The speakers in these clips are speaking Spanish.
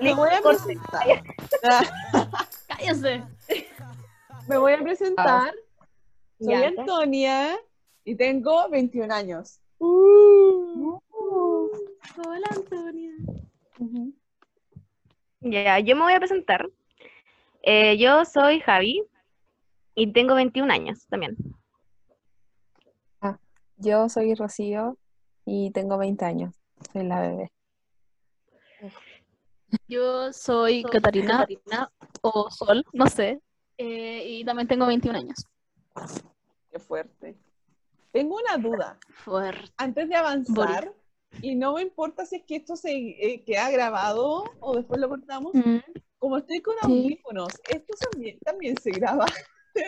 Me voy a presentar. Cállese. Me voy a presentar. Soy. Antonia y tengo 21 años. Hola, Antonia. Ya, yo me voy a presentar. Eh, yo soy Javi y tengo 21 años también. Yo soy Rocío y tengo 20 años. Soy la bebé. Yo soy Catarina, o Sol, no sé. eh, y también tengo 21 años. Qué fuerte. Tengo una duda. Fuerte. Antes de avanzar, y no me importa si es que esto se eh, queda grabado o después lo cortamos, como estoy con Sí. audífonos, ¿esto también, también se graba?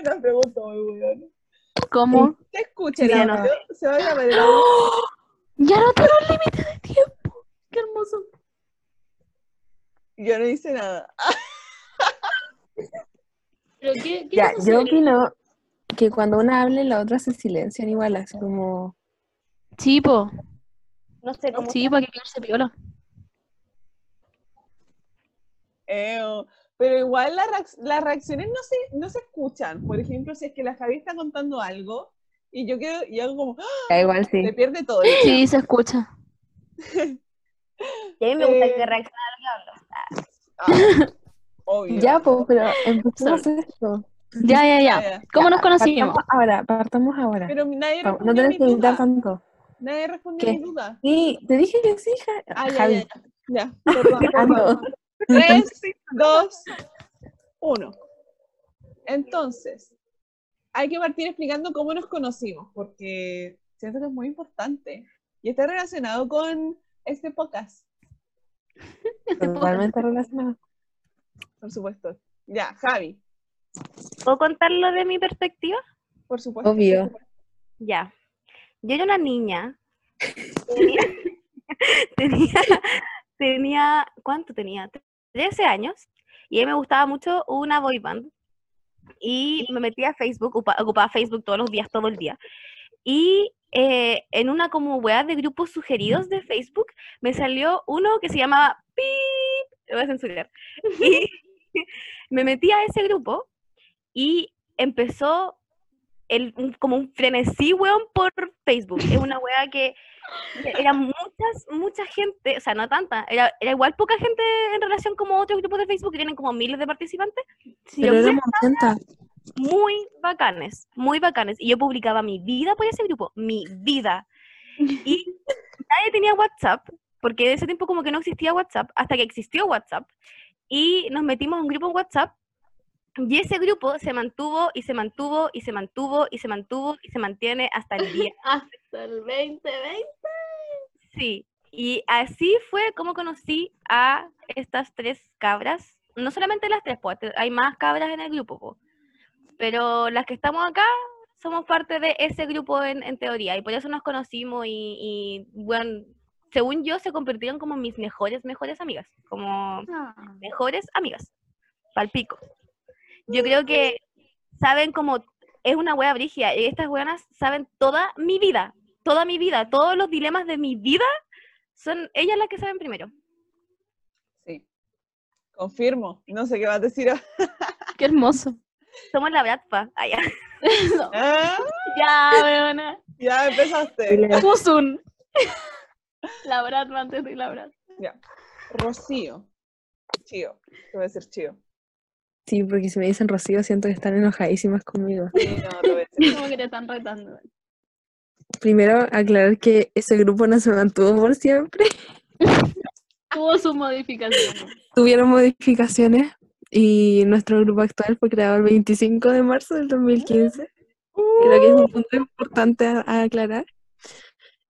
Una pregunta muy buena. ¿Cómo? ¿Se escucha el no. ¿Se va a grabar el audio? Ya no tengo límite de tiempo. Qué hermoso. Yo no hice nada. ¿Pero qué, qué Ya, yo opino que cuando una hable, la otra se silencian igual, así como... Sí, po. No sé cómo. Sí, para que quedarse piola. Eo. Pero igual la reacc- las reacciones no se, no se escuchan. Por ejemplo, si es que la Javi está contando algo y yo quedo y hago como, ¡ah! Da igual, sí. se pierde todo. el- Sí, se escucha. Y a mí me gusta Eh, que reaccione a lo que hablo. Ah, obvio. Ya, pues, pero empecemos esto. Ya, ya, Ya. ¿Cómo Ya, nos conocimos? Partamos ahora, partamos ahora. Pero nadie No, respondió no tenés que gritar duda. tanto. Nadie respondió mi duda. Sí, te dije que sí, Ja- Ah, Javi. ya, ya. Ya, perdón, perdón. no. Tres, dos, uno. Entonces, hay que partir explicando cómo nos conocimos, porque siento que es muy importante y está relacionado con este podcast, Totalmente relacionado. por supuesto. Ya, Javi, ¿Puedo contarlo de mi perspectiva? por supuesto. Obvio. Ya. Yo era una niña. Tenía, tenía, tenía- ¿cuánto tenía? 13 años. Y a mí me gustaba mucho una boy band. Y me metía a Facebook, ocupa- ocupaba Facebook todos los días, todo el día. Y eh, en una como weá de grupos sugeridos de Facebook, me salió uno que se llamaba Pip, lo voy a censurar. Y me metí a ese grupo y empezó el, un- como un frenesí, weón, por Facebook. Es una weá que era muchas, mucha gente, o sea, no tanta, era, era igual poca gente en relación como otros grupos de Facebook que tienen como miles de participantes, Pero 80. muy bacanes, muy bacanes. Y yo publicaba mi vida por ese grupo, mi vida. Y nadie tenía WhatsApp, porque de ese tiempo como que no existía WhatsApp, hasta que existió WhatsApp. Y nos metimos en un grupo en WhatsApp. Y ese grupo se mantuvo y se mantuvo y se mantuvo y se mantuvo y se mantiene hasta el día. Hasta el 2020. Sí, y así fue como conocí a estas tres cabras. No solamente las tres, pues hay más cabras en el grupo, po. pero las que estamos acá somos parte de ese grupo en, en teoría y por eso nos conocimos y, y, bueno, según yo se convirtieron como mis mejores, mejores amigas, como mejores amigas, palpico. Yo creo que saben como, es una wea brigia, y estas weas saben toda mi vida, toda mi vida, todos los dilemas de mi vida, son ellas las que saben primero. Sí, confirmo. No sé qué vas a decir. Qué hermoso. Somos la Bratpa. Ah, ya. Ah, ya, weona. ya empezaste. Kusun. La Brad antes de la Brad. Ya. Rocío. Chío. Te voy a decir chío. Sí, porque si me dicen Rocío, siento que están enojadísimas conmigo. Sí, no. Como que te están retando. Primero, aclarar que ese grupo no se mantuvo por siempre. Tuvo sus modificaciones. Tuvieron modificaciones y nuestro grupo actual fue creado el 25 de marzo del 2015. Creo que es un punto importante a, a aclarar.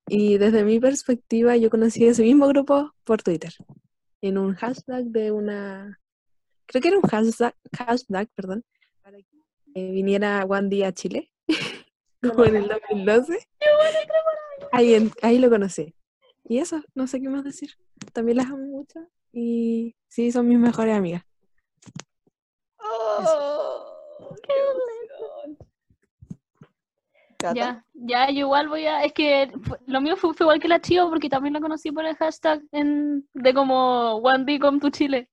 Y desde mi perspectiva, yo conocí ese mismo grupo por Twitter, en un hashtag de una, creo que era un hashtag, hashtag perdón, para que eh, viniera One Day a Chile. como en el 2012. Ahí, en- ahí lo conocí. Y eso, no sé qué más decir. También las amo mucho y sí, son mis mejores amigas. Oh, qué Ya, ya, yo igual voy a. Es que lo mío fue, fue igual que la Chio, porque también la conocí por el hashtag en, de como One Day Come to Chile.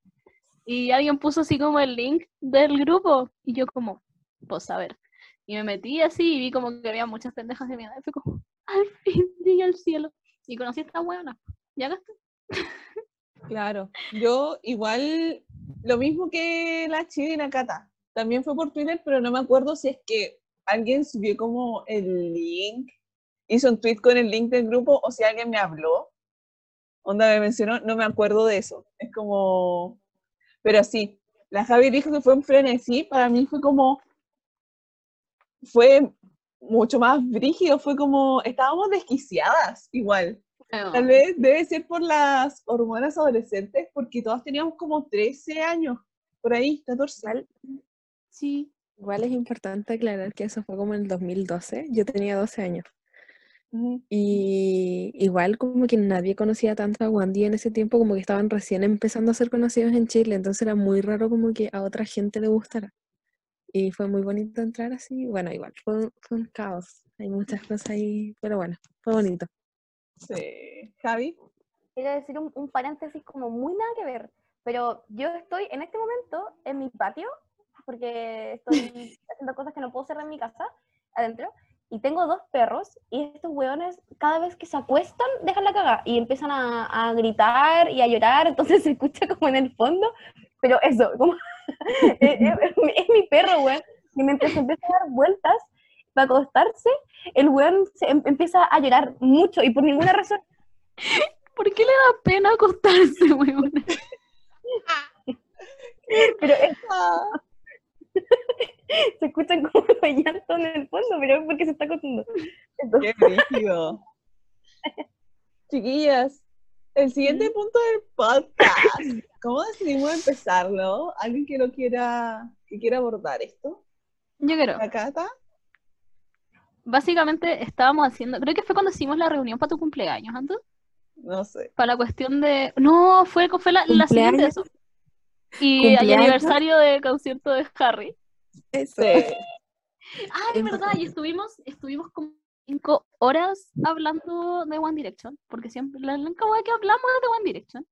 Y alguien puso así como el link del grupo. Y yo, como, pues a ver. Y me metí así y vi como que había muchas pendejas de mi edad. Fue como, al fin llegué al cielo. Y conocí a esta buena. ¿Ya gasté? Claro, yo igual, lo mismo que la Chidi y la Cata, también fue por Twitter, pero no me acuerdo si es que alguien subió como el link, hizo un tweet con el link del grupo o si alguien me habló, onda me mencionó, no me acuerdo de eso, es como, pero sí, la Javi dijo que fue un frenesí, para mí fue como, fue mucho más brígido, fue como, estábamos desquiciadas igual. Tal vez debe ser por las hormonas adolescentes, porque todas teníamos como 13 años, por ahí, 14. Igual, Sí. igual es importante aclarar que eso fue como en el 2012. Yo tenía 12 años. Y igual como que nadie conocía tanto a Wandy en ese tiempo, como que estaban recién empezando a ser conocidos en Chile, entonces era muy raro como que a otra gente le gustara. Y fue muy bonito entrar así, bueno, igual, fue, un- fue un caos, hay muchas cosas ahí, pero bueno, fue bonito. Sí. Javi, Quiero decir un, un paréntesis como muy nada que ver, pero yo estoy en este momento en mi patio, porque estoy haciendo cosas que no puedo hacer en mi casa, adentro, y tengo dos perros, y estos hueones, cada vez que se acuestan, dejan la caga, y empiezan a, a gritar y a llorar, entonces se escucha como en el fondo, pero eso, como, es, es- es mi perro, weón, y mientras empieza a dar vueltas para acostarse, el weón se em- empieza a llorar mucho, y por ninguna razón ¿Por qué le da pena acostarse, weón? Pero es- Ah, se escuchan como los llantos en el fondo, pero es porque se está acostando. Entonces, qué brígido. Chiquillas, el siguiente punto del podcast. ¿Cómo decidimos empezarlo? ¿Alguien que lo quiera, que quiera abordar esto? Yo creo. ¿La Cata? Básicamente estábamos haciendo, creo que fue cuando hicimos la reunión para tu cumpleaños, antes. No sé. Para la cuestión de. No, fue, fue la, la siguiente ¿Cumpleaños? eso. Y el aniversario de concierto de Harry. Eso. Sí. Ah, es verdad, y estuvimos, estuvimos como cinco horas hablando de One Direction, porque siempre la única wea que hablamos es de One Direction.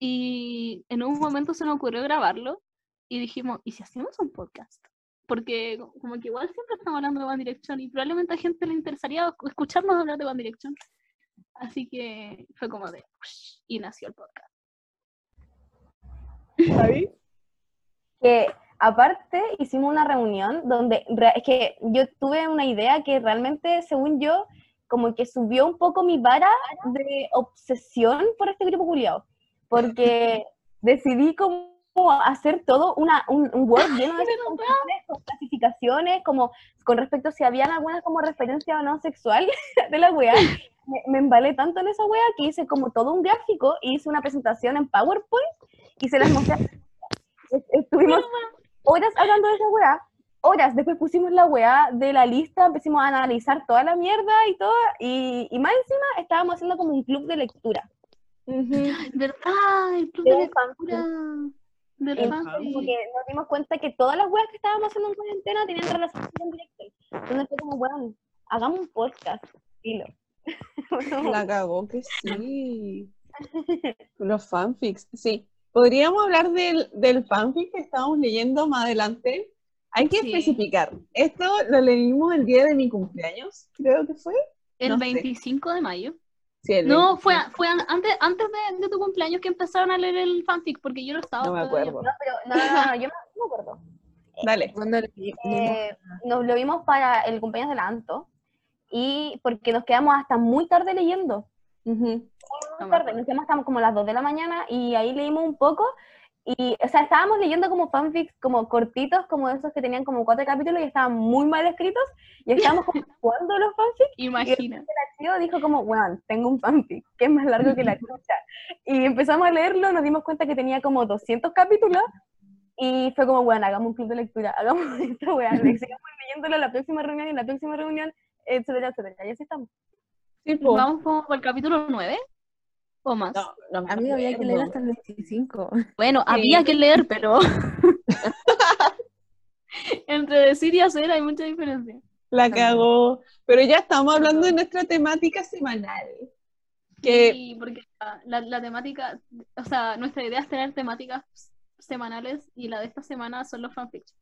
Y en un momento se nos ocurrió grabarlo y dijimos, ¿y si hacemos un podcast? Porque co- como que igual siempre estamos hablando de One Direction y probablemente a gente le interesaría escu- escucharnos hablar de One Direction. Así que fue como de, y nació el podcast. Que aparte hicimos una reunión donde es que yo tuve una idea que realmente, según yo, como que subió un poco mi vara de obsesión por este grupo culiado. Porque decidí como hacer todo una, un, un Word lleno de con clasificaciones, como con respecto a si habían alguna como referencia o no sexual de la weá. Me, me embalé tanto en esa weá que hice como todo un gráfico y hice una presentación en PowerPoint y se las mostré. Estuvimos horas hablando de esa weá, horas. Después pusimos la weá de la lista, empezamos a analizar toda la mierda y todo, y, y más encima estábamos haciendo como un club de lectura. ¿Verdad? El club De de un lectura. Porque nos dimos cuenta que todas las weas que estábamos haciendo en cuarentena tenían relación con directo. Entonces fue como, weón, hagamos un podcast. Filo. La cagó que sí. Los fanfics, sí. Podríamos hablar del, del fanfic que estábamos leyendo más adelante. Hay que Sí. especificar. Esto lo leímos el día de mi cumpleaños, creo que fue. El no sé. 25 de mayo. Sí, el No, 25. fue, fue an- antes, antes de, de tu cumpleaños que empezaron a leer el fanfic, porque yo no estaba. No me acuerdo. No, pero no, no, no, yo me, no me acuerdo. Dale. Cuando le- Eh, nos lo vimos para el cumpleaños de la Anto y porque nos quedamos hasta muy tarde leyendo. Ujú. No Muy tarde, nos quedamos como las 2 de la mañana y ahí leímos un poco. Y, o sea, estábamos leyendo como fanfics como cortitos, como esos que tenían como cuatro capítulos y estaban muy mal escritos. Y estábamos como jugando los fanfics. Imagina. tío dijo como, weón, tengo un fanfic que es más largo que la chucha. Y empezamos a leerlo, nos dimos cuenta que tenía como 200 capítulos Y fue como, bueno, hagamos un club de lectura, hagamos esta weá, le sigamos leyéndolo en la próxima reunión y en la próxima reunión, etcétera, etcétera. Y así estamos. Vamos como por el capítulo 9 o más. No, no me A mí había que leer hasta el 25. Bueno, había que leer, pero entre decir y hacer hay mucha diferencia. La cagó. Pero ya estamos hablando de nuestra temática semanal. Que Sí, porque la, temática, o sea, nuestra idea es tener temáticas semanales y la de esta semana son los fanfics.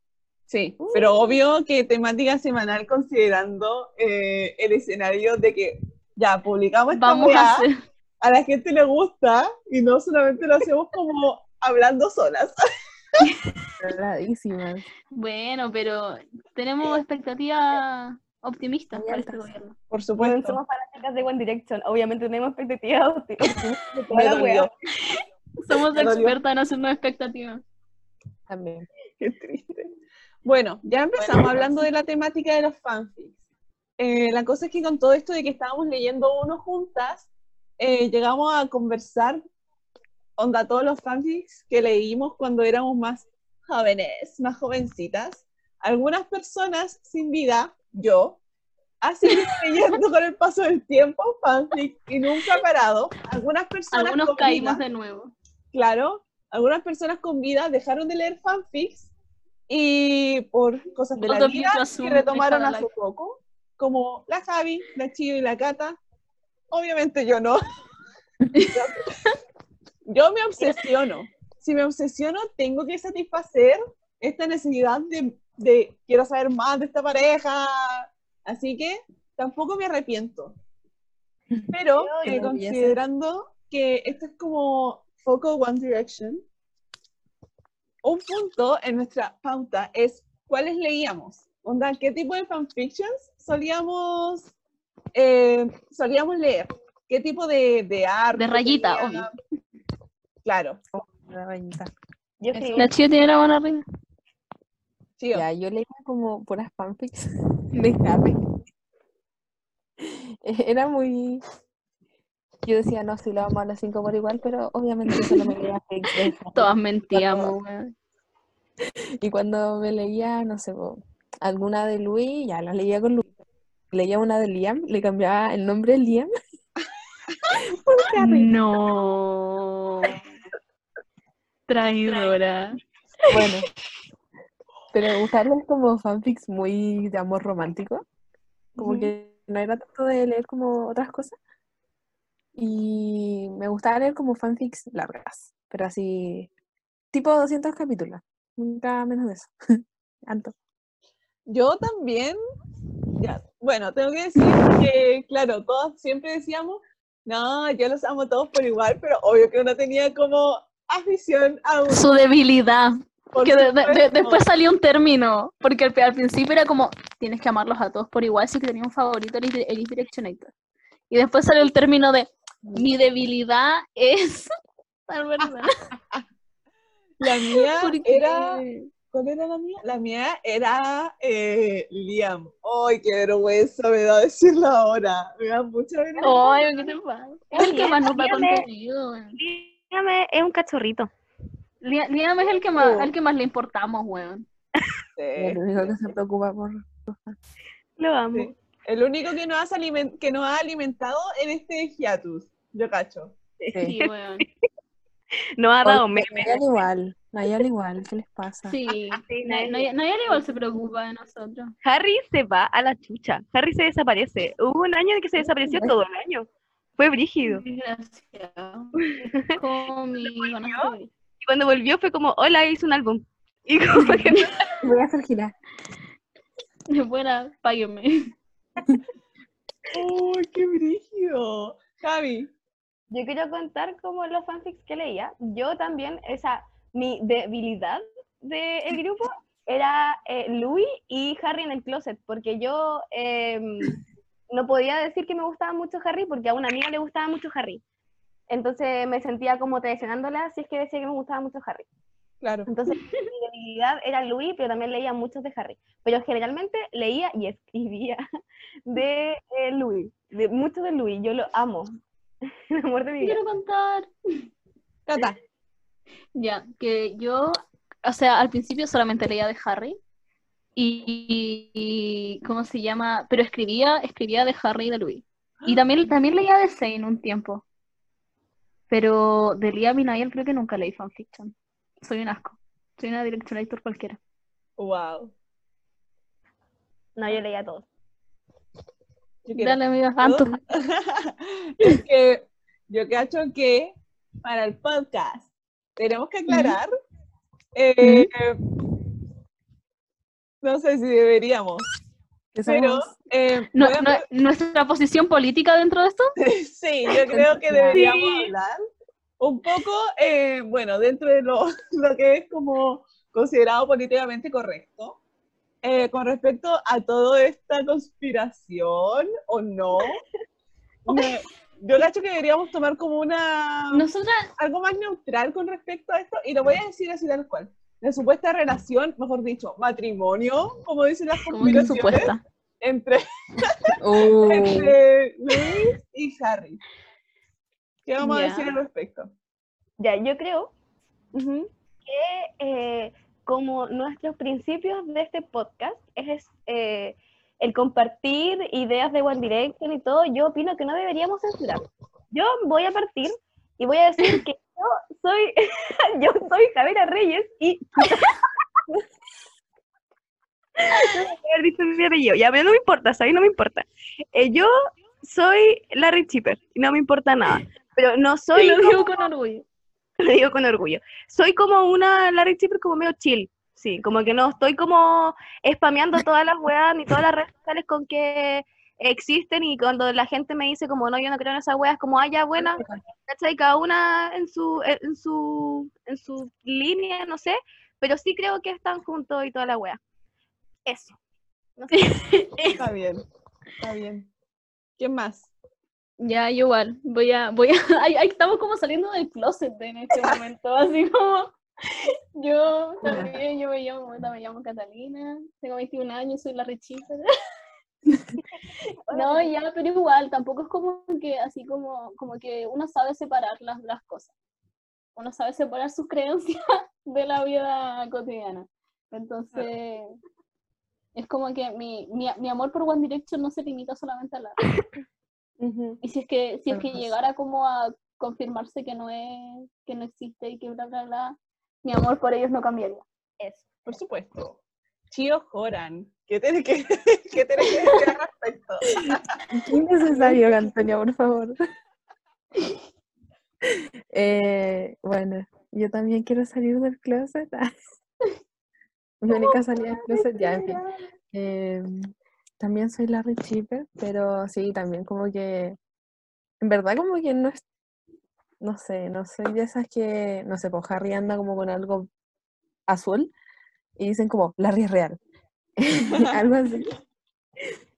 sí, pero obvio que temática semanal considerando eh, el escenario de que ya publicamos esta Vamos weá, a hacer, a la gente le gusta y no solamente lo hacemos como hablando solas. Bueno, pero tenemos expectativas optimistas para este gobierno. Por Bueno, supuesto. somos fanáticas de One Direction, obviamente tenemos expectativas opti- optimistas de toda la. Somos expertas en hacernos expectativas. También. Qué triste. Bueno, ya empezamos hablando de la temática de los fanfics. Eh, la cosa es que con todo esto de que estábamos leyendo uno juntas, eh, llegamos a conversar, onda, todos los fanfics que leímos cuando éramos más jóvenes, más jovencitas. Algunas personas sin vida, yo, ha seguido leyendo con el paso del tiempo fanfics y nunca ha parado. Algunas personas Algunos con caímos vida- de nuevo. claro, algunas personas con vida dejaron de leer fanfics y por cosas de la vida que retomaron hace poco, como la Javi, la Chio y la Cata. Obviamente yo no. yo me obsesiono. Si me obsesiono, tengo que satisfacer esta necesidad de, de quiero saber más de esta pareja. Así que tampoco me arrepiento. Pero eh, considerando que esto es como foco One Direction, un punto en nuestra pauta es cuáles leíamos. Onda, ¿qué tipo de fanfictions solíamos, eh, solíamos leer? ¿Qué tipo de, de arte? De rayita, tenía? Claro, La rayita. Yo La chica tiene la buena reina. sí. Ya, yo leía como puras fanfics de Harry. Era muy... Yo decía, no, sí, lo vamos a las 5 por igual, pero obviamente solo me leía. Todas mentíamos. Y cuando me leía, no sé, alguna de Louis, ya la leía con Louis. Leía una de Liam, le cambiaba el nombre de Liam por Harry. No. Traidora. Bueno, pero usarlos como fanfics muy de amor romántico, como que no era tanto de leer como otras cosas. Y me gustaba leer como fanfics largas, pero así, tipo 200 capítulos, nunca menos de eso. Tanto. Yo también, ya, bueno, tengo que decir que, claro, todos siempre decíamos, no, yo los amo todos por igual, pero obvio que uno tenía como afición a uno. Su debilidad. Que de- de- después salió un término. Porque al, al principio era como, tienes que amarlos a todos por igual. Si que tenía un favorito, eres, di- eres Directionator. Y después salió el término de, mi debilidad es. La mía Porque- era, ¿cuál era la mía? La mía era eh, Liam. Ay, qué vergüenza me da decirlo ahora. Me da mucha vergüenza. Ay, ¿qué te pasa? Es el que más nos Dígame. contenido. weón. Dígame, es un cachorrito. Lia- Liam es el que más, Oh. al que más le importamos, weón. Sí, El único que se preocupa por... Lo amo. sí. El único que nos, has alimen- que nos ha alimentado en este hiatus. Yo cacho. Sí, weón. No ha dado memes. Igual, Nayan igual, ¿qué les pasa? Sí. Sí, No, nadie- no, nadie al igual se preocupa de nosotros. Harry se va a la chucha. Harry se desaparece. Hubo un año en que se desapareció todo el año. Fue brígido. Conoce. Y cuando volvió fue como, hola, hice un álbum. Y como que no- Voy a hacer girar. Fuera, páguenme. ¡Uy, qué brígido! Javi. Yo quiero contar como los fanfics que leía. Yo también, esa, mi debilidad del grupo era eh, Louis y Harry en el closet, porque yo em, no podía decir que me gustaba mucho Harry porque a una amiga le gustaba mucho Harry. Entonces me sentía como traicionándola si es que decía que me gustaba mucho Harry. Claro. Entonces mi debilidad era Louis, pero también leía muchos de Harry. Pero generalmente leía y escribía de eh, Louis, de muchos de Louis. Yo lo amo. El amor de mi vida. Quiero contar. Cata. Ya, que yo o sea, al principio solamente leía de Harry. Y, y- ¿cómo se llama? Pero escribía, escribía de Harry y de Louis. Y también, también leía de Zane un tiempo. Pero de Liam y Niall creo que nunca leí fanfiction. Soy un asco. Soy una directorator cualquiera. Wow. No, yo leía todo. Yo Dale, amiga, es que yo cacho que para el podcast tenemos que aclarar. eh, No sé si deberíamos, pero eh, No- no- ¿Nuestra posición política dentro de esto? sí, yo creo que deberíamos Sí. hablar un poco, eh, bueno, dentro de lo, lo que es como considerado políticamente correcto. eh, con respecto a toda esta conspiración o no, me- yo cacho que deberíamos tomar como una Nosotras, algo más neutral con respecto a esto, y lo voy a decir así tal cual. La supuesta relación, mejor dicho, matrimonio, como dicen las conspiraciones, supuesta. entre, Uh, entre Luis y Harry. ¿Qué vamos a decir al respecto? Ya, yo creo que eh, como nuestros principios de este podcast es eh, el compartir ideas de One Direction y todo, yo opino que no deberíamos censurar. Yo voy a partir y voy a decir que yo soy, yo soy Javiera Reyes y... No voy a haber dicho mi apellido. Ya, pero no me importa, ¿sabes? No me importa. Eh, yo soy Larry Chipper y no me importa nada. Pero no soy Y lo como- digo con orgullo. lo digo con orgullo. Soy como una Larry Chipper como medio chill. Sí, como que no estoy como spameando todas las weas ni todas las redes sociales con que existen y cuando la gente me dice como no, yo no creo en esas weas, como, ah, ya, buena, ¿cachai? Cada una en su, en su, en su línea, no sé, pero sí creo que están juntos y toda la wea. Eso. No sé. Está bien, está bien. ¿Quién más? Ya, igual. Voy a, voy a, ahí, ahí estamos como saliendo del closet en este momento, así como yo también, yo me llamo, me llamo Catalina, tengo 21 años, soy la rechita. No, ya, pero igual, tampoco es como que así como, como que uno sabe separar las, las cosas. Uno sabe separar sus creencias de la vida cotidiana. Entonces, es como que mi, mi, mi amor por One Direction no se limita solamente a la y si es que, si es que llegara como a confirmarse que no es, que no existe y que bla bla bla, mi amor por ellos no cambiaría. Eso. Por supuesto. Chio Joran. ¿Qué tienes que, qué que decir al respecto? Qué innecesario, Antonia, por favor. Eh, bueno, yo también quiero salir del closet. Mi única salida del closet, ya, en fin. Em, también soy Larry Chipper, pero sí, también como que, en verdad como que no es, no sé, no soy de esas que, no sé, pues Harry anda como con algo azul y dicen como, Larry es real. Algo así.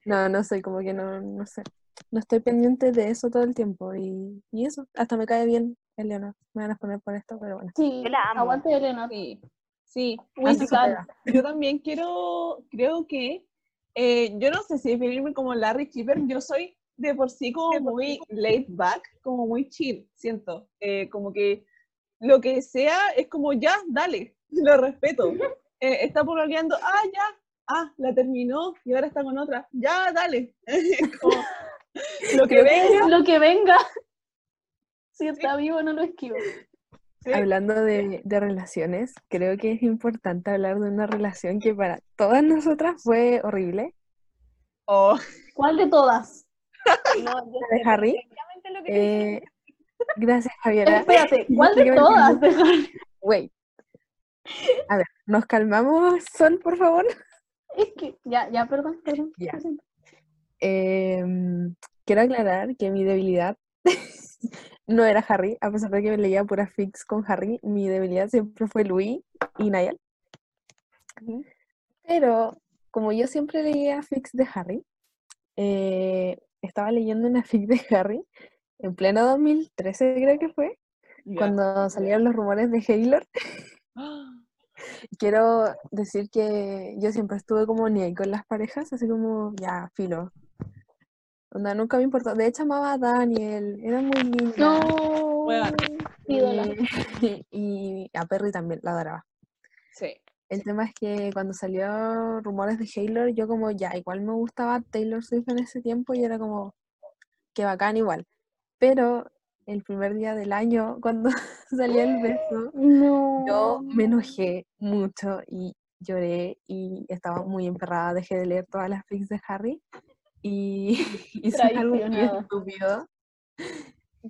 No, no soy como que no, no sé. No estoy pendiente de eso todo el tiempo y, y eso, hasta me cae bien Eleonor. Me van a poner por esto, pero bueno. Sí, Yo la amo. aguante Elena. Sí, sí. Yo también quiero, creo que, eh, yo no sé si definirme como Larry Chipper, yo soy de por sí como muy laid back, como muy chill, siento. Eh, como que lo que sea es como ya, dale, lo respeto. Eh, está pololeando, ah, ya, ah, la terminó y ahora está con otra, ya, dale. Es como, lo que venga, Lo que venga. Si está vivo, no lo esquivo. sí, Hablando de, de relaciones, creo que es importante hablar de una relación que para todas nosotras fue horrible. oh, ¿Cuál de todas? No, yo ¿La de Harry? lo que Eh, gracias, Javiera. Espérate, ¿cuál de todas? Wait. A ver, ¿nos calmamos, Sol, por favor? Es que, ya, ya, perdón, perdón. Ya. Em, quiero aclarar que mi debilidad no era Harry, a pesar de que me leía pura fix con Harry, mi debilidad siempre fue Louis y Niall. Pero como yo siempre leía fix de Harry, eh, estaba leyendo una fic de Harry en pleno 2013, creo que fue, cuando salieron los rumores de Halo. Ah, Quiero decir que yo siempre estuve como ni ahí con las parejas, así como, ya, filo. Onda, nunca me importó. De hecho, amaba a Daniel, era muy linda. No. Ídola. Eh, y a Perry también, la adoraba. Sí. El tema es que cuando salió rumores de Halo, yo como ya, igual me gustaba Taylor Swift en ese tiempo y era como, que bacán igual. Pero el primer día del año, cuando salió el beso, No. yo me enojé mucho y lloré y estaba muy emperrada, dejé de leer todas las fics de Harry y hice algo muy estúpido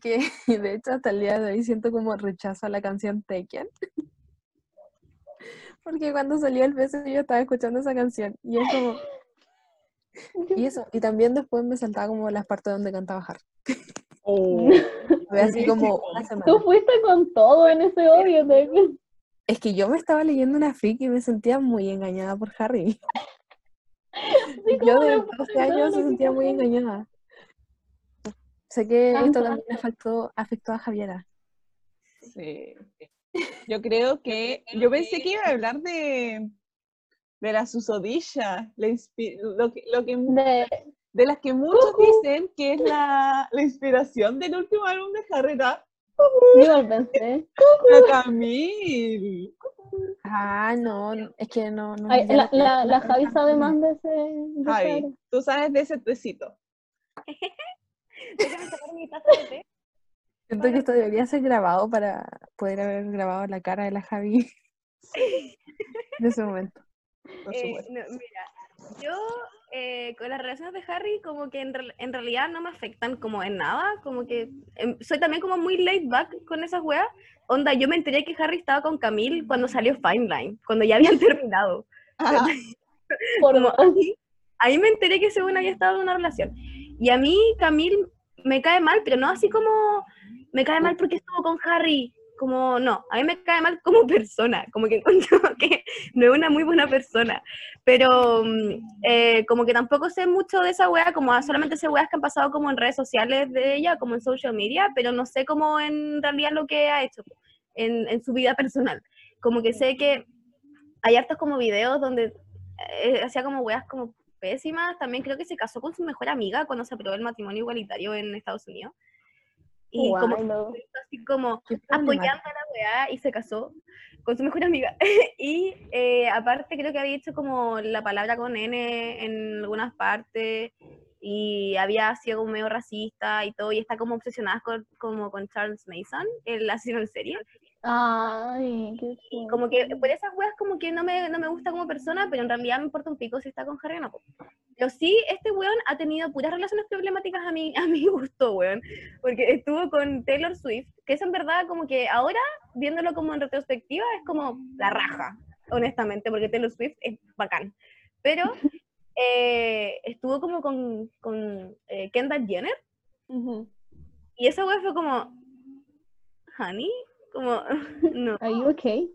que de hecho hasta el día de hoy siento como rechazo a la canción Taken. Porque cuando salió el beso yo estaba escuchando esa canción y es como... Y eso, y también después me saltaba como las partes donde cantaba Harry. Oh. Fue así como una semana. Tú fuiste con todo en ese odio. te- Es que yo me estaba leyendo una fic y me sentía muy engañada por Harry. Yo ¿cómo de le 12 años me sentía muy engañada. Sé que esto también afectó, afectó a Javiera. Sí. Yo creo que. Yo pensé que iba a hablar de. De la susodilla. La lo que, lo que, De, de las que muchos dicen que es la, la inspiración del último álbum de Harry Rap, yo igual pensé. la Camille. Ah, no, es que no. no Ay, la, la, la Javi sabe más de ese. de Javi, tú sabes de ese tecito. Déjame sacar mi taza de té. Siento que esto debería ser grabado para poder haber grabado la cara de la Javi en ese momento. Eh, no, mira, yo eh, con las relaciones de Harry como que en, en realidad no me afectan como en nada, como que em, soy también como muy laid back con esas weas. Onda, yo me enteré que Harry estaba con Camille cuando salió Fine Line, cuando ya habían terminado. Ah, Por Como ahí me enteré que según había estado en una relación. Y a mí Camille me cae mal, pero no así como me cae mal porque estuvo con Harry. Como no, a mí me cae mal como persona, como que encuentro que no es una muy buena persona. Pero mm, eh, como que tampoco sé mucho de esa wea, como solamente sé weas que han pasado como en redes sociales de ella, como en social media, pero no sé cómo en realidad lo que ha hecho en, en su vida personal. Como que sé que hay hartos como videos donde eh, hacía como weas como pésimas. También creo que se casó con su mejor amiga cuando se aprobó el matrimonio igualitario en Estados Unidos. Y como Guau. así como apoyando a la weá y se casó con su mejor amiga. y eh, aparte creo que había dicho como la palabra con N en algunas partes y había sido como medio racista y todo y está como obsesionada con, como con Charles Mason, el asesino en serie. Ay, qué Y chulo. como que por esas weas como que no me, no me gusta como persona, pero en realidad me importa un pico si está con Harry o no. Pero sí, este weón ha tenido puras relaciones problemáticas a mi, a mi gusto, weón. Porque estuvo con Taylor Swift, que es en verdad como que ahora, viéndolo como en retrospectiva, es como la raja, honestamente, porque Taylor Swift es bacán. Pero eh, estuvo como con, con eh, Kendall Jenner, y esa wea fue como, honey, como, no. Are you okay?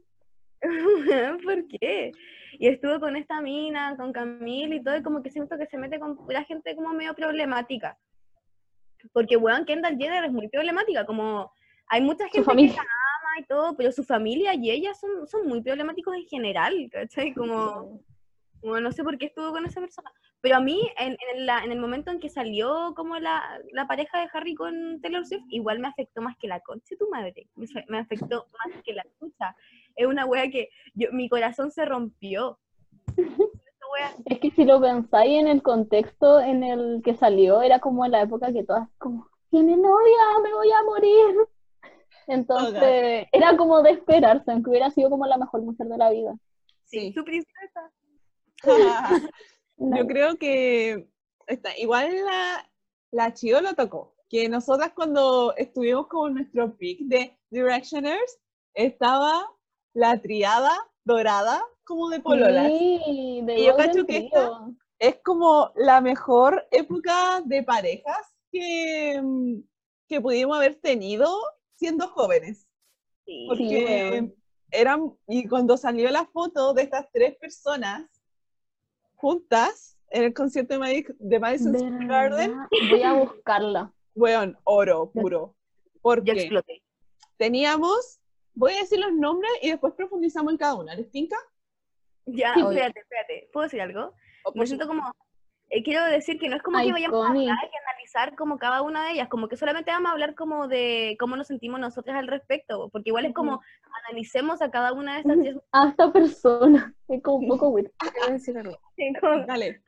¿Por qué? Y estuvo con esta mina, con Camille y todo, y como que siento que se mete con la gente como medio problemática. Porque, weón, Kendall Jenner es muy problemática, como hay mucha gente que la ama y todo, pero su familia y ella son, son muy problemáticos en general, ¿cachai? Como, como no sé por qué estuvo con esa persona. Pero a mí, en, en la- en el momento en que salió como la, la pareja de Harry con Taylor Swift, igual me afectó más que la concha tu madre. Me, fe- me afectó más que la escucha. Es una wea que yo, mi corazón se rompió. Es que si lo pensáis en el contexto en el que salió, era como en la época que todas como, tiene novia, me voy a morir. Entonces, era como de esperarse, aunque hubiera sido como la mejor mujer de la vida. Sí. Su princesa. Yo creo que está, igual la, la Chio lo tocó. Que nosotras cuando estuvimos con nuestro pick de Directioners, estaba la triada dorada como de pololas. Sí, de Y yo cacho que esta- Es como la mejor época de parejas que, mm, que pudimos haber tenido siendo jóvenes. Sí. Porque weón. eran, y cuando salió la foto de estas tres personas juntas en el concierto de, Madi- de Madison Square Garden. Voy a buscarla. weón, oro puro. Porque exploté. teníamos, voy a decir los nombres y después profundizamos en cada una. ¿Les tinca? Ya, Sí, espérate, espérate. ¿Puedo decir algo? O por Me siento como. Eh, quiero decir que no es como que vayamos a hablar y analizar como cada una de ellas, como que solamente vamos a hablar como de cómo nos sentimos nosotras al respecto, porque igual es como analicemos a cada una de estas diez A esta persona. Es como un poco weird. Quiero decir algo. como- Dale.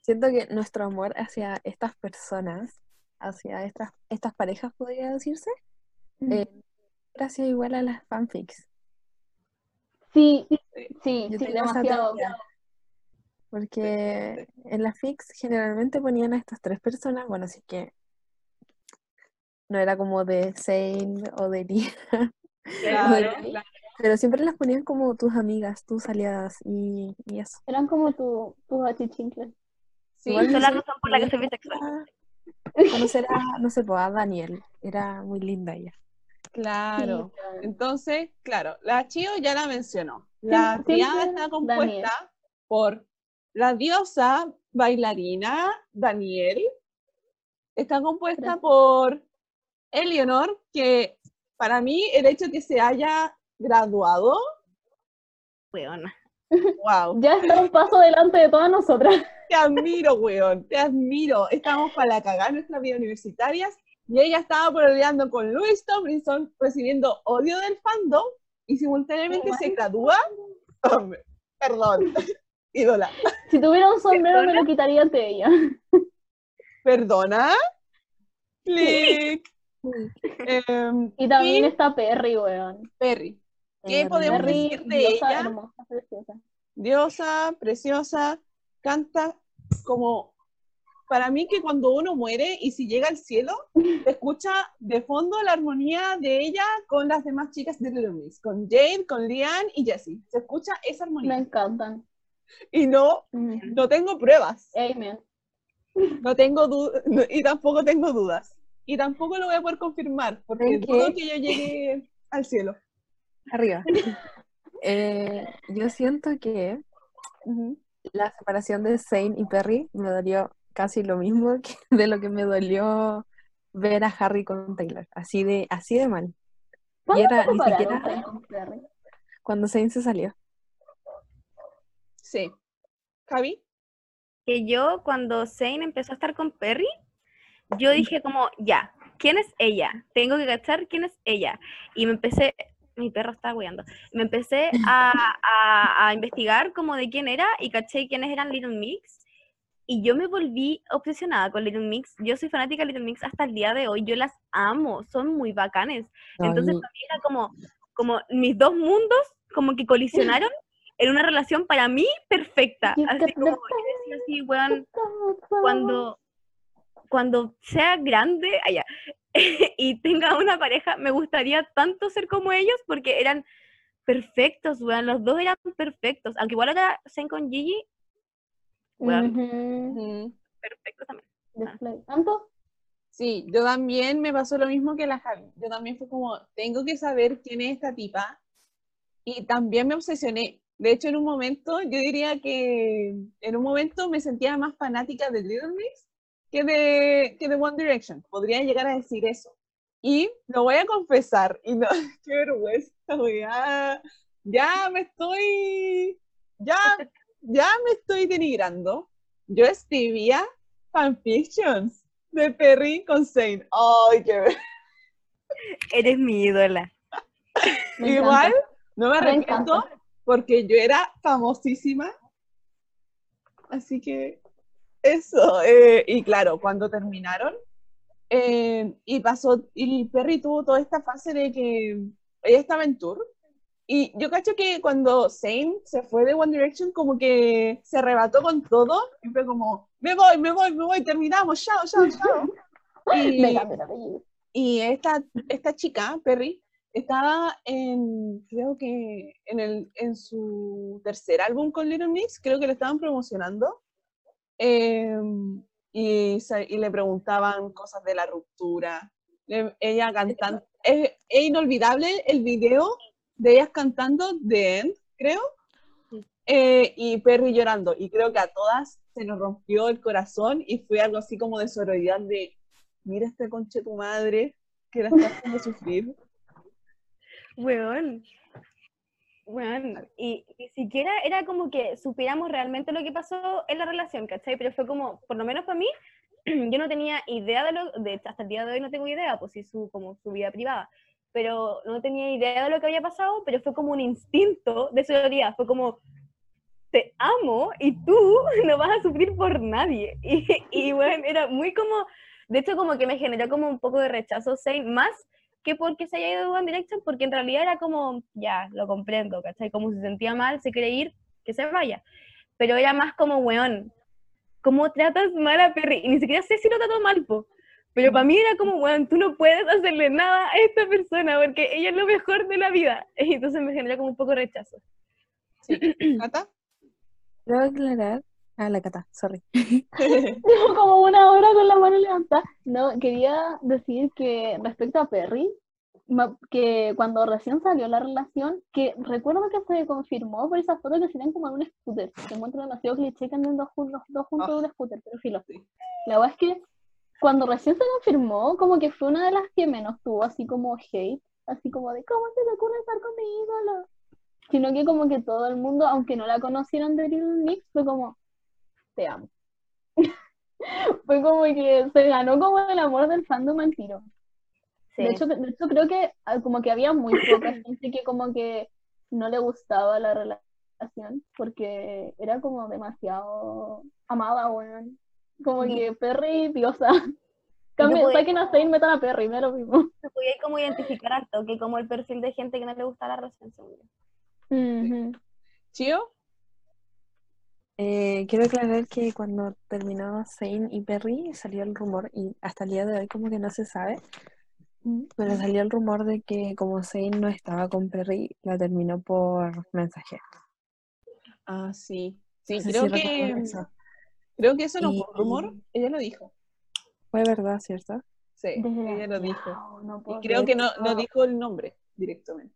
Siento que nuestro amor hacia estas personas, hacia estas, estas parejas, podría decirse, eh, gracias igual a las fanfics. Sí, sí, sí, demasiado. teoría. Porque en las fics generalmente ponían a estas tres personas, bueno, así que no era como de Zane o de Lia, Claro, pero siempre las ponían como tus amigas, tus aliadas y, y eso. Eran como tu, tus achichincles. Sí, Igual Esa es la razón por la que sorprendía bisexual. Conocer a, no sé, pues, a Daniel, era muy linda ella. claro. Sí, claro. Entonces, claro, la Chio ya la mencionó. La Siempre triada está compuesta por la diosa bailarina Daniel. Está compuesta por Eleonor, que para mí el hecho que se haya graduado, Weona. wow, Ya está un paso delante de todas nosotras. te admiro, weón, te admiro. Estamos para cagar nuestras vidas universitarias y ella estaba peleando con Louis Tomlinson, recibiendo odio del fandom y simultáneamente se gradúa. Hombre, Perdón, ídola. Si tuviera un sombrero me lo quitaría ante ella. ¿Perdona? Click. Em, Y también y está Perry, weón. Perry. ¿Qué Eh, podemos decir de diosa ella? hermosa, preciosa. Diosa, preciosa, canta como para mí que cuando uno muere y si llega al cielo, se escucha de fondo la armonía de ella con las demás chicas de Little Miss, con Jade, con Lian y Jessie. Se escucha esa Me armonía. encantan. Y no, no tengo pruebas, Amen. no tengo dudas, y tampoco tengo dudas. Y tampoco lo voy a poder confirmar, porque dudo que yo llegue al cielo. Arriba. Eh, yo siento que la separación de Zane y Perry me dolió casi lo mismo que de lo que me dolió ver a Harry con Taylor. Así de, así de mal. Y ¿Cuándo era ni siquiera cuando Zane se salió. Sí. Javi, que yo cuando Zane empezó a estar con Perry, yo dije como, ya, ¿quién es ella? Tengo que cachar quién es ella. Y me empecé, mi perro estaba hueando, me empecé a, a- a investigar como de quién era y caché quiénes eran Little Mix. Y yo me volví obsesionada con Little Mix. Yo soy fanática de Little Mix hasta el día de hoy. Yo las amo, son muy bacanes. Entonces para mí era como, como mis dos mundos como que colisionaron en una relación para mí perfecta. Así como, yo decía así, weón, cuando, cuando sea grande allá y tenga una pareja, me gustaría tanto ser como ellos porque eran perfectos, weón, los dos eran perfectos, aunque igual era Zen con Gigi, weón, Ujú. perfectos también. ¿Tanto? Sí, yo también me pasó lo mismo que la Javi. Yo también fue como, tengo que saber quién es esta tipa. Y también me obsesioné. De hecho, en un momento, yo diría que en un momento me sentía más fanática de Little Mix que de, que de One Direction. Podría llegar a decir eso. Y lo voy a confesar. Y no, qué vergüenza, weá. Ya me estoy, ya, ya me estoy denigrando. Yo escribía fanfictions de Perry con Zane. Ay, qué ver- Eres mi ídola. Me Igual, encanta. no me arrepiento. Porque yo era famosísima. Así que eso. eh, y claro, cuando terminaron, eh, y pasó, y Perry tuvo toda esta fase de que ella estaba en tour. Y yo cacho que cuando Zane se fue de One Direction, como que se arrebató con todo y fue como, me voy, me voy, me voy, terminamos, chao, chao, chao. Y, y esta, esta chica, Perry, estaba en, creo que en, el, en su tercer álbum con Little Mix, creo que lo estaban promocionando. em, y, y le preguntaban cosas de la ruptura. Le- ella cantando. Es, es inolvidable el video de ellas cantando The End, creo. eh, y Perry llorando. Y creo que a todas se nos rompió el corazón y fue algo así como de sororidad de mira este conche tu madre que la está haciendo sufrir. Weón. Weón. Y ni siquiera era como que supiéramos realmente lo que pasó en la relación, ¿cachai? Pero fue como, por lo menos para mí, yo no tenía idea de lo, de hasta el día de hoy no tengo idea, pues sí, su, como su vida privada, pero no tenía idea de lo que había pasado, pero fue como un instinto de solidaridad, fue como, te amo y tú no vas a sufrir por nadie. Y, y bueno, era muy como, de hecho como que me generó como un poco de rechazo Zayn, más que porque se haya ido de One Direction, porque en realidad era como, ya, lo comprendo, ¿cachai? Como se sentía mal, se quiere ir, que se vaya. Pero era más como, weón, ¿cómo tratas mal a Perry? Y ni siquiera sé si lo trató mal, po. Pero para mí era como, weón, tú no puedes hacerle nada a esta persona porque ella es lo mejor de la vida. Y entonces me generó como un poco de rechazo. ¿Cata? Quiero aclarar. Ah, la cata, sorry. Llevo como una hora con la mano levantada. No, quería decir que respecto a Perry, que cuando recién salió la relación, que recuerdo que se confirmó por esas fotos que se ven como en un scooter, que muestran demasiado cliché que anden dos, los dos juntos en un scooter, pero filo. La verdad es que cuando recién se confirmó, como que fue una de las que menos tuvo así como hate, así como de ¿cómo se le ocurre estar con mi ídolo? Sino que como que todo el mundo, aunque no la conocieran de Little Mix, fue como, te amo. fue como que se ganó como el amor del fandom al tiro. Sí. De hecho, de hecho, creo que ah, como que había muy poca gente que como que no le gustaba la relación porque era como demasiado amada, weón. Como que Perry, diosa. Cambien, podía- saquen a Zayn, metan a Perry, me lo mismo. se podía como identificar harto, que como el perfil de gente que no le gusta la relación, según yo. Ujú. ¿Chío? Eh, quiero aclarar que cuando terminó Zayn y Perry salió el rumor, y hasta el día de hoy como que no se sabe, pero salió el rumor de que como Zayn no estaba con Perry, la terminó por mensaje. Ah, sí. Sí, No sé creo si que, eso. creo que eso no Y- fue un rumor, ella lo dijo. Fue verdad, ¿cierto? Sí, ella lo dijo. No Y creo que no, no dijo el nombre directamente.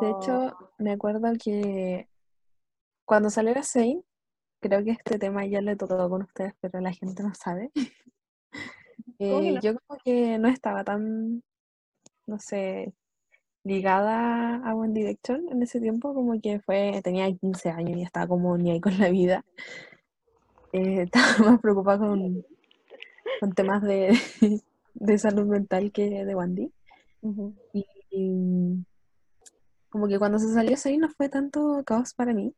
De hecho, me acuerdo que cuando salió la Zayn, creo que este tema ya lo he tocado con ustedes, pero la gente no sabe. ¿Cómo que Eh, no? yo como que no estaba tan, no sé, ligada a One Direction en ese tiempo, como que fue, tenía 15 años y estaba como ni ahí con la vida. Eh, estaba más preocupada con, con temas de, de salud mental que de Wandy. Y, y como que cuando se salió Zayn no fue tanto caos para mí,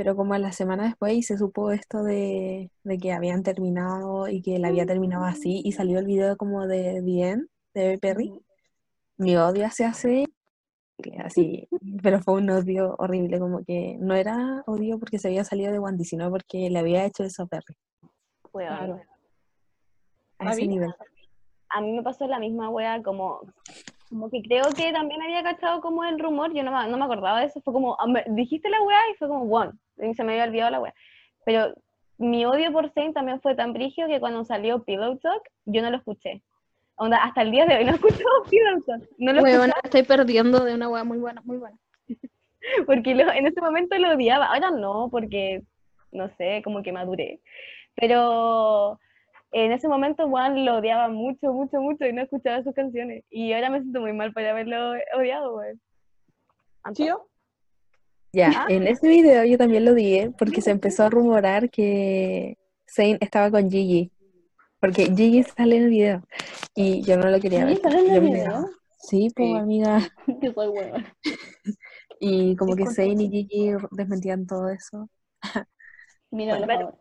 pero como a la semana después y se supo esto de, de que habían terminado y que la había terminado así y salió el video como de Bien, de Perry, mi odio hacia que así, pero fue un odio horrible, como que no era odio porque se había salido de Wandy, sino porque le había hecho eso a Perry, Weón. Claro. a ese nivel. a mí me pasó la misma wea, como, como que creo que también había cachado como el rumor, yo no me, no me acordaba de eso, fue como, ah, dijiste la wea y fue como, bueno, y se me había olvidado la wea. Pero mi odio por Zayn también fue tan brigio que cuando salió Pillow Talk, yo no lo escuché. Onda, hasta el día de hoy no he escuchado Pillow Talk, no lo Weona, estoy perdiendo de una wea muy buena, muy buena. porque lo- en ese momento lo odiaba. Ahora no, porque, no sé, como que maduré. Pero en ese momento Juan lo odiaba mucho, mucho, mucho y no escuchaba sus canciones. Y ahora me siento muy mal por haberlo odiado, güey. ¿Chío? Ya, en ese video yo también lo dije porque se empezó a rumorar que Zayn estaba con Gigi. Porque Gigi sale en el video y yo no lo quería ¿Gigi ver. sale en el video? Sí, pues Sí. amiga. que soy huevona. Y como que. Zayn y Gigi desmentían todo eso. Mira, Bueno.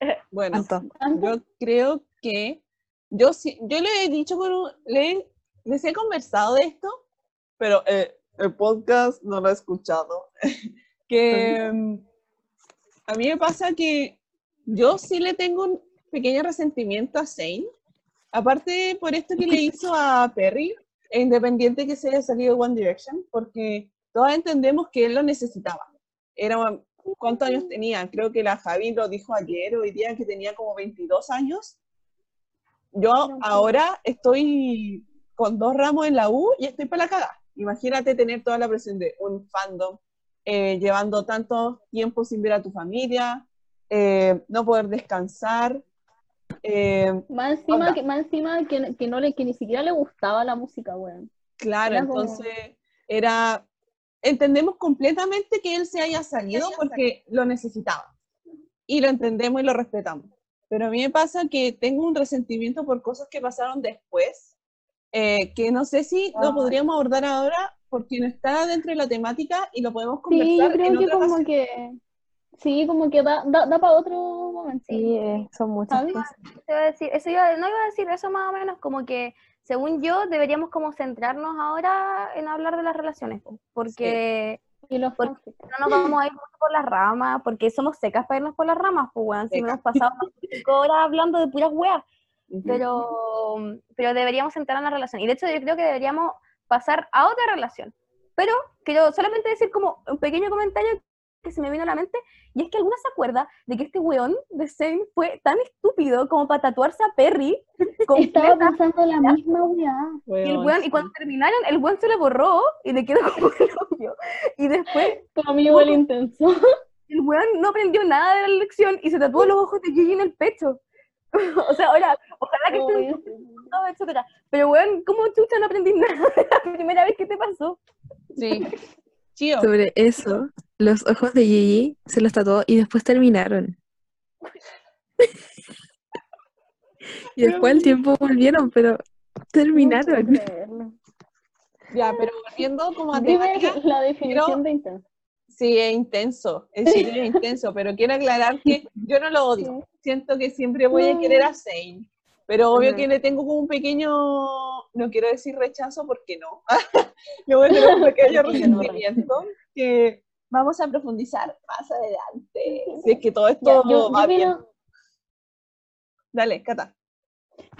Bueno, yo creo que yo sí, yo le he dicho un, le, les he conversado de esto, pero eh, el podcast no lo he escuchado. que mm, a mí me pasa que yo sí le tengo un pequeño resentimiento a Zayn, aparte por esto que le hizo a Perry, e independiente que se haya salido de One Direction, porque todos entendemos que él lo necesitaba. Era ¿Cuántos años tenía? Creo que la Javi lo dijo ayer, hoy día que tenía como 22 años. Yo ahora estoy con dos ramos en la U y estoy para la cagada. Imagínate tener toda la presión de un fandom, eh, llevando tanto tiempo sin ver a tu familia, eh, no poder descansar. eh, Más encima, que, más encima que, que, no le, que ni siquiera le gustaba la música, weón. claro, Era como- entonces era, entendemos completamente que él se haya salido porque lo necesitaba. Y lo entendemos y lo respetamos. pero a mí me pasa que tengo un resentimiento por cosas que pasaron después, eh, que no sé si lo Ay. podríamos abordar ahora porque no está dentro de la temática y lo podemos Sí, conversar yo creo en que otra como ocasión. que, sí, como que da, da, da para otro momento. Sí, eh, son muchas ¿Sabes? cosas. Te iba a decir, eso iba- no iba a decir eso más o menos, como que según yo deberíamos como centrarnos ahora en hablar de las relaciones, po, porque Y los Porque- fanfics. no nos vamos a ir mucho por las ramas, porque somos secas para irnos por las ramas, pues weón, si hemos pasado cinco horas hablando de puras weas, pero, pero deberíamos centrarnos en la relación, y de hecho yo creo que deberíamos pasar a otra relación, pero quiero solamente decir como un pequeño comentario que se me vino a la mente, y es que alguna se acuerda de que este weón de Zane fue tan estúpido como para tatuarse a Perry Estaba pensando la misma weá. y, el Weón, y cuando terminaron, el weón se le borró y le quedó como el hoyo. Y después Para mí igual intenso. el weón no aprendió nada de la lección y se tatuó los ojos de Gigi en el pecho. o sea, ahora, ojalá que esté Oye, todo, etcétera. Pero weón, ¿cómo chucha no aprendí nada de la primera vez que te pasó? Sí. Chío. Sobre eso, los ojos de Gigi se los tatuó y después terminaron. y después al tiempo volvieron, pero terminaron. no. Ya, pero volviendo como a Dime temática, la definición de intenso. sí, es intenso, es sí, es intenso, pero quiero aclarar que yo no lo odio. Siento que siempre voy a querer a Zane, pero obvio que le tengo como un pequeño, no quiero decir rechazo porque no, le voy a tener un pequeño resentimiento que vamos a profundizar más adelante, si es que todo esto Ya, yo, va yo bien. opino, Dale, Cata.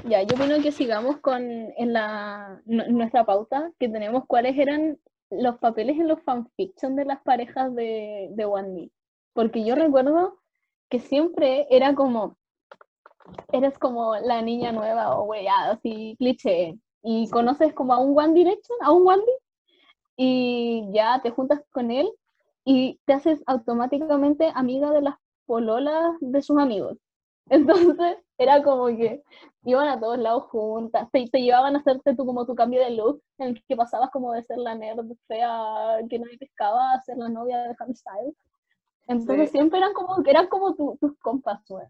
ya, yo opino que sigamos con en la, nu- nuestra pauta, que tenemos cuáles eran los papeles en los fanfiction de las parejas de, de One Me. Porque yo recuerdo que siempre era como, eres como la niña nueva o weyada, así cliché, y conoces como a un One Direction, a un Wandy, y ya te juntas con él y te haces automáticamente amiga de las pololas de sus amigos. Entonces era como que iban a todos lados juntas, te, te llevaban a hacerte tú como tu cambio de look, en el que pasabas como de ser la nerd fea que nadie pescaba a ser la novia de Harry. Entonces Sí. siempre eran como, eran como tu- tus compas, weón.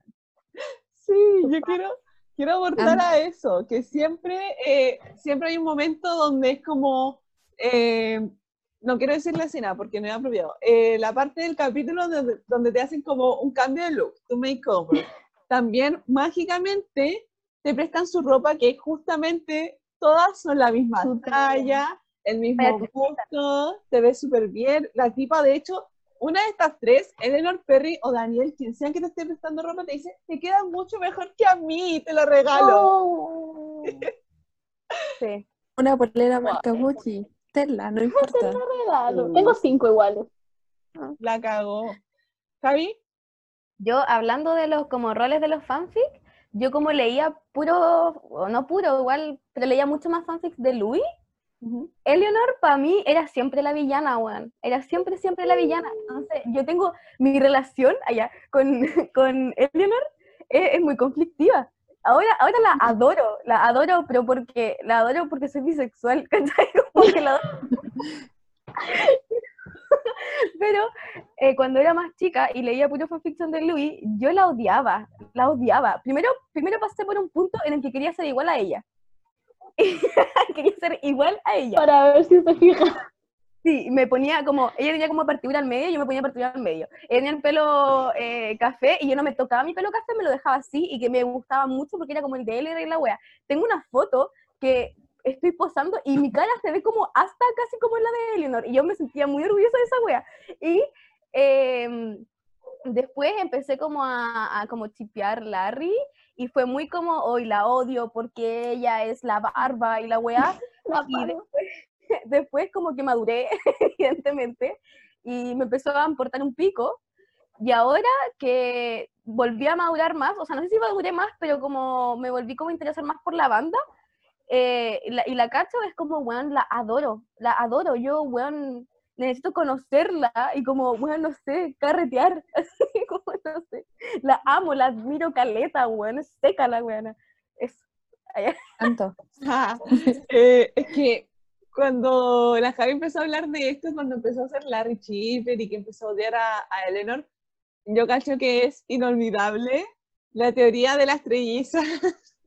Sí, yo quiero, quiero abordar a eso, que siempre, eh, siempre hay un momento donde es como, eh, no quiero decir la escena porque no es apropiado, eh, la parte del capítulo donde, donde te hacen como un cambio de look, tu makeover. También mágicamente te prestan su ropa que justamente todas son la misma talla. el mismo gusto, te ves súper bien. La tipa, de hecho, una de estas tres, Eleanor Perry o Daniel, quien sea que te esté prestando ropa, te dice, te queda mucho mejor que a mí, te lo regalo. Oh, Sí. Una polera marca Gucci. Tenla, no importa. regalo. Tengo cinco iguales. La cagó. ¿Javi? Yo, hablando de los como roles de los fanfics, yo como leía puro, o no puro, igual, pero leía mucho más fanfics de Louis, Eleanor para mí era siempre la villana, weón. Era siempre, siempre la villana. Entonces, yo tengo mi relación allá con, con Eleanor es, es muy conflictiva. Ahora, ahora la adoro, la adoro, pero porque la adoro porque soy bisexual, ¿cachai? Como que la adoro. Pero eh, cuando era más chica y leía puro fanfiction de Louis, yo la odiaba, la odiaba. Primero, primero pasé por un punto en el que quería ser igual a ella. quería ser igual a ella. Para ver si se fija. Sí, me ponía como, ella tenía como partidura al medio, yo me ponía partidura al medio. Ella tenía el pelo eh, café y yo no me tocaba mi pelo café, me lo dejaba así y que me gustaba mucho porque era como el de él y la wea. Tengo una foto que estoy posando y mi cara se ve como hasta casi como la de Eleanor y yo me sentía muy orgullosa de esa wea. Y em, después empecé como a, a como chipear Larry y fue muy como, hoy la odio porque ella es la barba y la wea. La Y después, después como que maduré, evidentemente, y me empezó a importar un pico. Y ahora que volví a madurar más, o sea, no sé si maduré más, pero como me volví como a interesar más por la banda, eh, y, la, y la cacho es como, weón, la adoro, la adoro. Yo, weón, necesito conocerla y como, weón, no sé, carretear, así como, no sé. La amo, la admiro caleta, weón, es seca la weona. Es, Tanto. Ah, eh, es que cuando la Javi empezó a hablar de esto, cuando empezó a hacer Larry Chipper y que empezó a odiar a, a Eleanor, yo cacho que es inolvidable la teoría de las trellizas.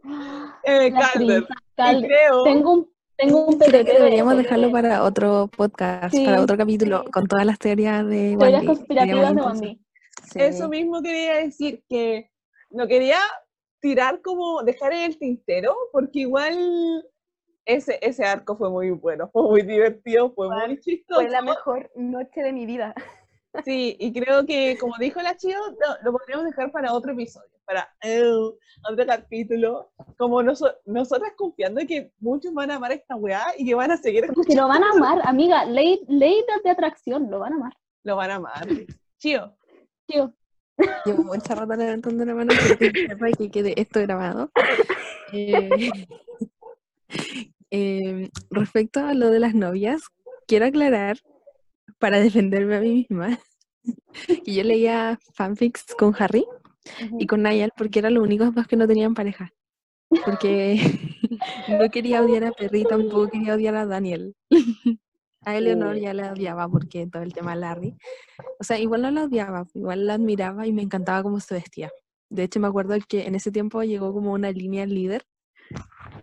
eh, Las Calder. trillizas Calder. creo, Tengo un, tengo un Creo que de deberíamos dejarlo de para otro podcast, Sí, para otro capítulo, sí. con todas las teorías de teorías conspirativas de. Wandy. eso mismo quería decir, que no quería tirar como, dejar en el tintero, porque igual ese, ese arco fue muy bueno, fue muy divertido, fue muy chistoso. Fue la mejor noche de mi vida. Sí, y creo que, como dijo la Chio, lo, lo podríamos dejar para otro episodio, para eh, otro capítulo. Como noso- nosotras confiando que muchos van a amar esta weá y que van a seguir Porque si lo van a amar, amiga, ley, ley de atracción, lo van a amar. lo van a amar. Chio, Tío, Llevo mucha rata levantando la mano porque sepa que quede esto grabado. Eh, em, respecto a lo de las novias, quiero aclarar, para defenderme a mí misma, que yo leía fanfics con Harry y con Niall porque eran los únicos dos que no tenían pareja. Porque no quería odiar a Perry, tampoco quería odiar a Daniel. A Eleanor ya la odiaba porque todo el tema Larry. O sea, igual no la odiaba, igual la admiraba y me encantaba cómo se vestía. De hecho, me acuerdo que en ese tiempo llegó como una línea líder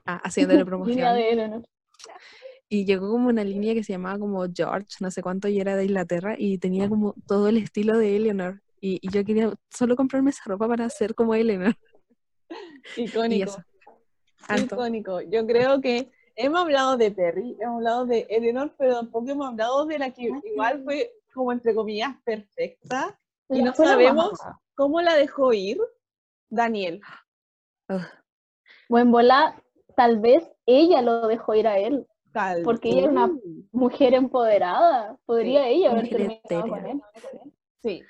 haciéndole línea promoción. de Eleanor. Y llegó como una línea que se llamaba como George, no sé cuánto, y era de Inglaterra, y tenía como todo el estilo de Eleanor. Y, y yo quería solo comprarme esa ropa para ser como Eleanor. Y icónico. Icónico. Yo creo que hemos hablado de Perry, hemos hablado de Eleanor, pero tampoco hemos hablado de la que igual fue, como entre comillas, perfecta. Y no sabemos cómo la dejó ir Daniel. Ugh. Buen bola, tal vez ella lo dejó ir a él. Tal- Porque ella era una Uh, mujer empoderada. Podría ella haber terminado con él. Sí,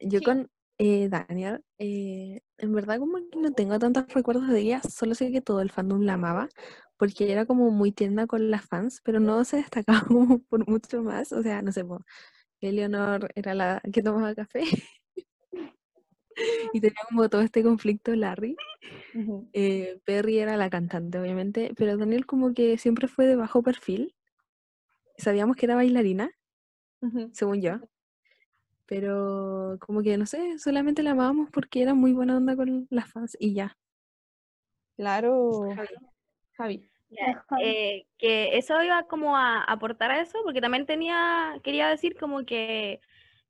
yo con eh, Daniel, eh, en verdad como que no tengo tantos recuerdos de ella, solo sé que todo el fandom la amaba, porque era como muy tierna con las fans, pero no se destacaba como por mucho más, o sea, no sé, po, Eleanor era la que tomaba café y tenía como todo este conflicto Larry, Ujú. eh, Perry era la cantante obviamente, pero Daniel como que siempre fue de bajo perfil, sabíamos que era bailarina, Ujú. según yo. Pero como que no sé, solamente la amábamos porque era muy buena onda con las fans y ya. Claro. Javi. Ya, Ajá. eh, que eso iba como a aportar a eso, porque también tenía, quería decir como que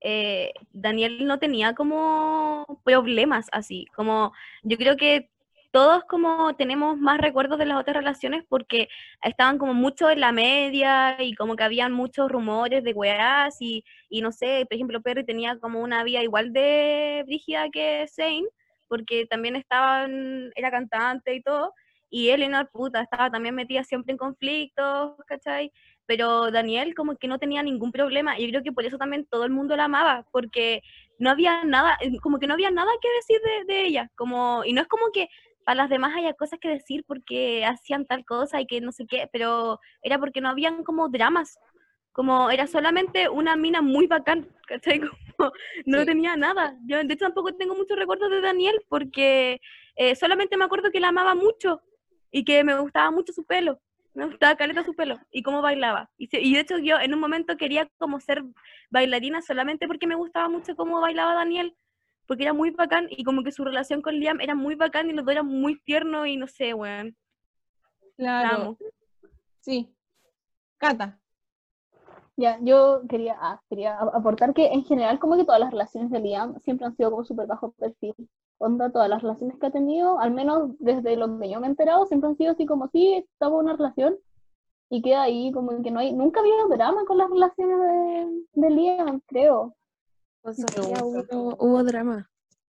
eh, Daniel no tenía como problemas así, como yo creo que todos como tenemos más recuerdos de las otras relaciones porque estaban como mucho en la media y como que habían muchos rumores de weás y, y no sé, por ejemplo, Perry tenía como una vida igual de brígida que Zane, porque también estaba, en- era cantante y todo, y Eleanor, puta, estaba también metida siempre en conflictos, ¿cachai? Pero Daniel como que no tenía ningún problema, y yo creo que por eso también todo el mundo la amaba, porque no había nada, eh, como que no había nada que decir de, de ella, como, y no es como que para las demás haya cosas que decir porque hacían tal cosa y que no sé qué, pero era porque no habían como dramas, como era solamente una mina muy bacán, ¿cachai? Como no Sí. tenía nada. Yo de hecho tampoco tengo muchos recuerdos de Daniel porque eh, solamente me acuerdo que la amaba mucho y que me gustaba mucho su pelo. Me gustaba caleta su pelo y cómo bailaba. Y, se- y de hecho yo en un momento quería como ser bailarina solamente porque me gustaba mucho cómo bailaba Daniel, porque era muy bacán y como que su relación con Liam era muy bacán y los dos eran muy tiernos y no sé, weón. La Claro. Sí. Cata. Ya, yo quería, ah, quería aportar que en general como que todas las relaciones de Liam siempre han sido como súper bajo perfil. Onda, todas las relaciones que ha tenido, al menos desde lo que yo me he enterado, siempre han sido así como si estaba una relación y queda ahí como que no hay, nunca había drama con las relaciones de, de Liam, creo. Con Sofía Hubo, hubo drama,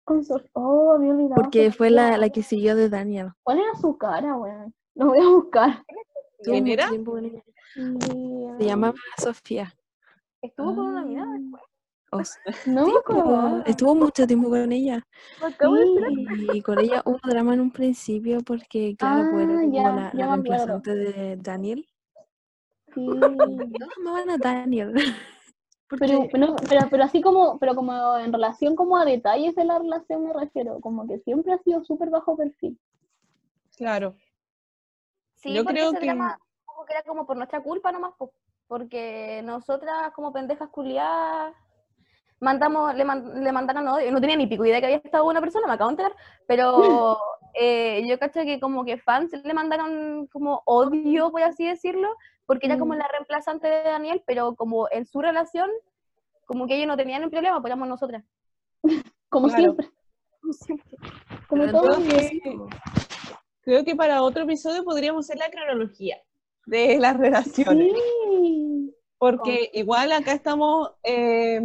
Con Sof- oh, había olvidado. porque fue la, Sofía. la que siguió de Daniel. ¿Cuál era su cara, weón? Lo voy a buscar. ¿Quién era? Se llamaba Sofía. Estuvo con una mina después. O No sí, estuvo mucho tiempo con ella. Sí. Y con ella hubo drama en un principio porque, claro, pues era Ah, como ya, la, ya la reemplazante de Daniel. Sí. Todos amaban a Daniel. Pero, pero, pero, pero así como, pero como en relación como a detalles de la relación me refiero, como que siempre ha sido súper bajo perfil. Claro. Sí, Yo porque creo ese que- drama como que era como por nuestra culpa nomás, po, porque nosotras como pendejas culiadas mandamos, le, man- le mandaron odio. No tenía ni pico idea que había estado una persona, me acabo de enterar, pero eh, yo cacho que como que fans le mandaron como odio, por así decirlo, porque era como Mm. la reemplazante de Daniel, pero como en su relación, como que ellos no tenían un problema, pues éramos nosotras. Como Claro. siempre. Como siempre. Como todo. que- Creo que para otro episodio podríamos hacer la cronología de las relaciones. Sí. Porque igual acá estamos eh,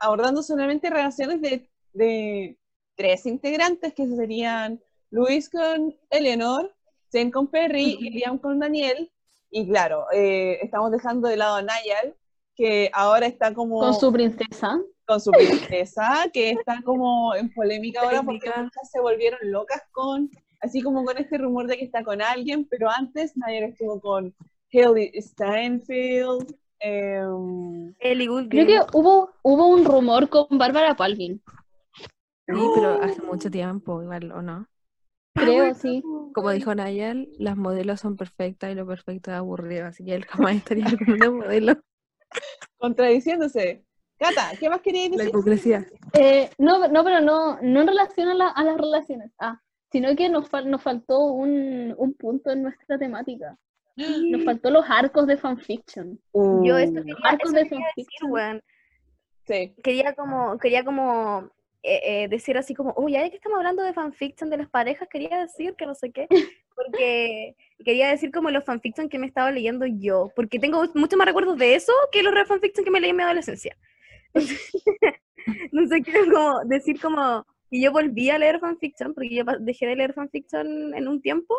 abordando solamente relaciones de, de tres integrantes, que serían Luis con Eleanor, Zen con Perry y Liam con Daniel. Y claro, eh, estamos dejando de lado a Nayal, que ahora está como Con su princesa. con su princesa, que está como en polémica ahora porque muchas se volvieron locas con, así como con este rumor de que está con alguien, pero antes Nayal estuvo con Haley Steinfeld. Em, Ellie Creo que hubo, hubo un rumor con Bárbara Palvin. Sí, pero hace mucho tiempo, igual, ¿o no? Creo, sí. Como dijo Nayel, las modelos son perfectas y lo perfecto es aburrido, así que él jamás estaría con una modelo. contradiciéndose. Cata, ¿qué más querías La decir? hipocresía. Eh, no, no, pero no, no en relación a, la- a las relaciones, ah, sino que nos, fal- nos faltó un, un punto en nuestra temática. Nos faltó los arcos de fanfiction. Yo eso Uh, quería, Arcos eso de quería decir, fanfiction. weón. sí. Quería como, quería como eh, eh, decir así como, uy, ya que estamos hablando de fanfiction de las parejas, quería decir que no sé qué, porque quería decir como los fanfiction que me estaba leyendo yo, porque tengo mucho más recuerdos de eso que los re- fanfiction que me leí en mi adolescencia. no sé, quiero como decir como que yo volví a leer fanfiction, porque yo dejé de leer fanfiction en un tiempo,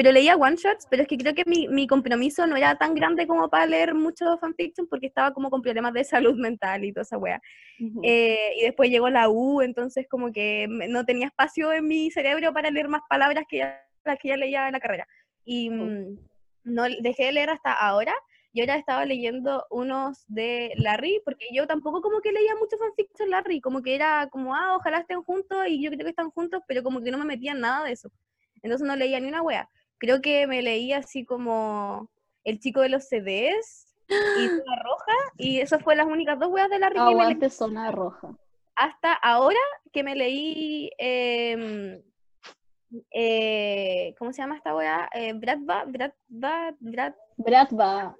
pero leía one shots, pero es que creo que mi, mi compromiso no era tan grande como para leer mucho fanfiction, porque estaba como con problemas de salud mental y toda esa wea. Ujú. Eh, y después llegó la U, entonces como que no tenía espacio en mi cerebro para leer más palabras que ya, las que ya leía en la carrera. Y mm, no dejé de leer hasta ahora. Y ahora estaba leyendo unos de Larry, porque yo tampoco como que leía mucho fanfiction Larry, como que era como, ah, ojalá estén juntos y yo creo que están juntos, pero como que no me metía en nada de eso. Entonces no leía ni una wea. Creo que me leía así como El chico de los CDs y Zona Roja, y esas fueron las únicas dos weas de me leí Aguante zona roja. hasta ahora que me leí, em, eh, ¿cómo se llama esta weá? Eh, Brat, Bratva.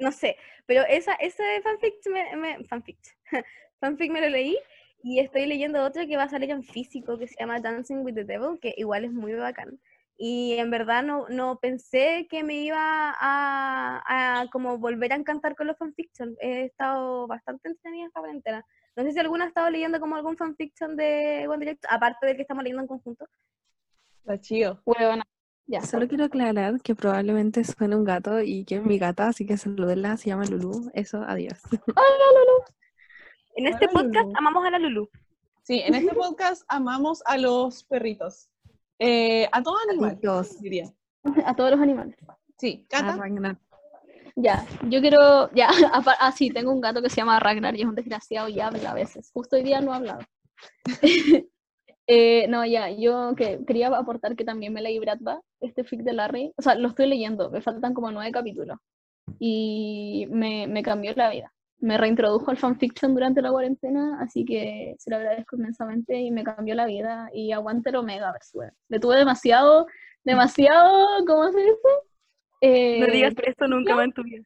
no sé, pero esa, ese fanfic, me, me- fanfic, fanfic me lo leí y estoy leyendo otro que va a salir en físico que se llama Dancing with the Devil, que igual es muy bacán. Y en verdad no, no pensé que me iba a, a como volver a encantar con los fanfiction. He estado bastante entretenida esta cuarentena. No sé si alguna ha estado leyendo como algún fanfiction de One Direction, aparte del que estamos leyendo en conjunto. Está chido. Huevona. Ya. Solo quiero aclarar que probablemente suene un gato y que es mi gata, así que saludenla, se llama Lulu. Eso, adiós. En este Hola, podcast Lulu. amamos a la Lulu. Sí, en este podcast amamos a los perritos. Eh, a todos animales, Dios. diría. A todos los animales. Sí, Ah, Cata. Ragnar. Ya, yo quiero, ya, ah, sí, tengo un gato que se llama Ragnar y es un desgraciado y habla a veces. Justo hoy día no ha hablado. Eh, no, ya, yo que quería aportar que también me leí Bratva, este fic de Larry. O sea, lo estoy leyendo, me faltan como nueve capítulos. Y me, me cambió la vida. Me reintrodujo al fanfiction durante la cuarentena, así que se lo agradezco inmensamente y me cambió la vida. Y aguante el Omegaverse, weón. Le tuve demasiado, demasiado, ¿cómo se dice? Eh, No digas esto nunca más en tu vida.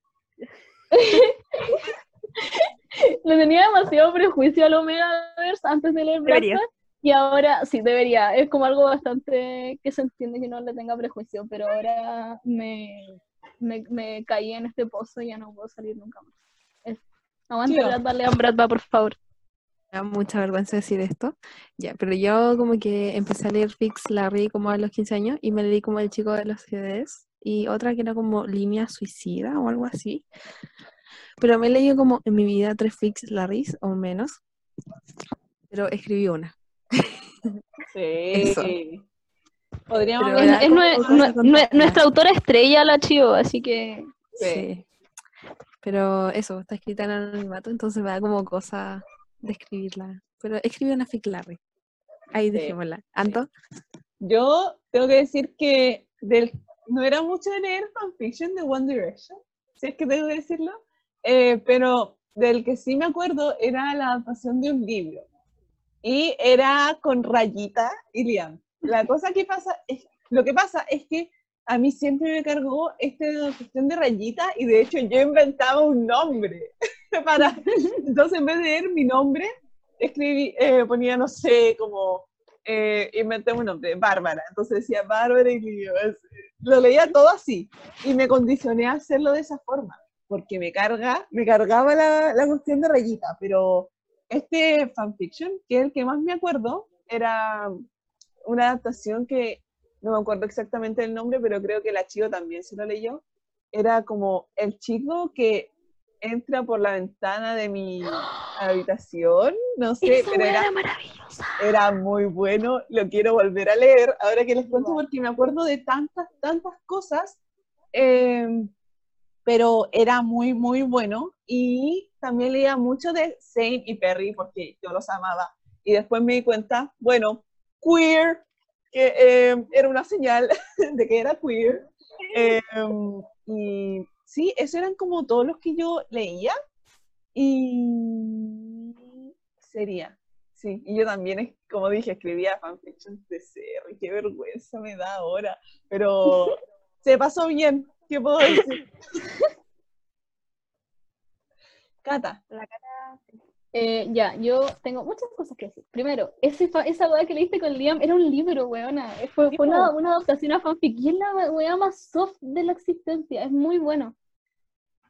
Le tenía demasiado prejuicio al Omegaverse antes de leer. Bratva, y ahora sí, debería. Es como algo bastante que se entiende que no le tenga prejuicio, pero ahora me, me, me caí en este pozo y ya no puedo salir nunca más. Aguante Chido. Bratva, lean Bratva, por favor. Me da mucha vergüenza decir esto. Ya, pero yo como que empecé a leer Fix Larry como a los 15 años y me leí como El chico de los CDs y otra que era como Línea Suicida o algo así. Pero me he leído como en mi vida tres Fix Larrys o menos. Pero escribí una. Sí. Eso. Podríamos Es, es nue- nue- nuestra autora estrella, la Chio, así que Sí. Sí. Pero eso, está escrita en anonimato, entonces me da como cosa de escribirla. Pero escribí una Larry. Ahí Sí, dejémosla. ¿Anto? Yo tengo que decir que del, no era mucho de leer fanfiction de One Direction, si es que tengo que decirlo, eh, pero del que sí me acuerdo era la adaptación de un libro. Y era con Rayita y Liam. La cosa que pasa es, lo que pasa es que a mí siempre me cargó esta cuestión de Rayita y de hecho yo inventaba un nombre para, entonces en vez de leer mi nombre, escribí, eh, ponía, no sé, como, eh, inventé un nombre, Bárbara, entonces decía Bárbara y Lío, lo leía todo así y me condicioné a hacerlo de esa forma, porque me carga, me cargaba la, la cuestión de Rayita, pero este fanfiction, que es el que más me acuerdo, era una adaptación que no me acuerdo exactamente el nombre, pero creo que la chico también se lo leyó. Era como el chico que entra por la ventana de mi habitación, no sé, Esa pero era, era maravillosa. era muy bueno, lo quiero volver a leer, ahora que les cuento porque me acuerdo de tantas, tantas cosas, eh, pero era muy, muy bueno y también leía mucho de Zane y Perry porque yo los amaba y después me di cuenta, bueno, queer, que eh, era una señal de que era queer. Eh, y sí, esos eran como todos los que yo leía. Y sería, sí. Y yo también, como dije, escribía fanfictions de ser. Y qué vergüenza me da ahora. Pero se pasó bien. ¿Qué puedo decir? Cata. Eh, ya, yo tengo muchas cosas que decir. Primero, ese esa weá que leíste con Liam era un libro, weona. Fue, fue una, una adaptación a fanfic y es la weá más soft de la existencia. Es muy bueno.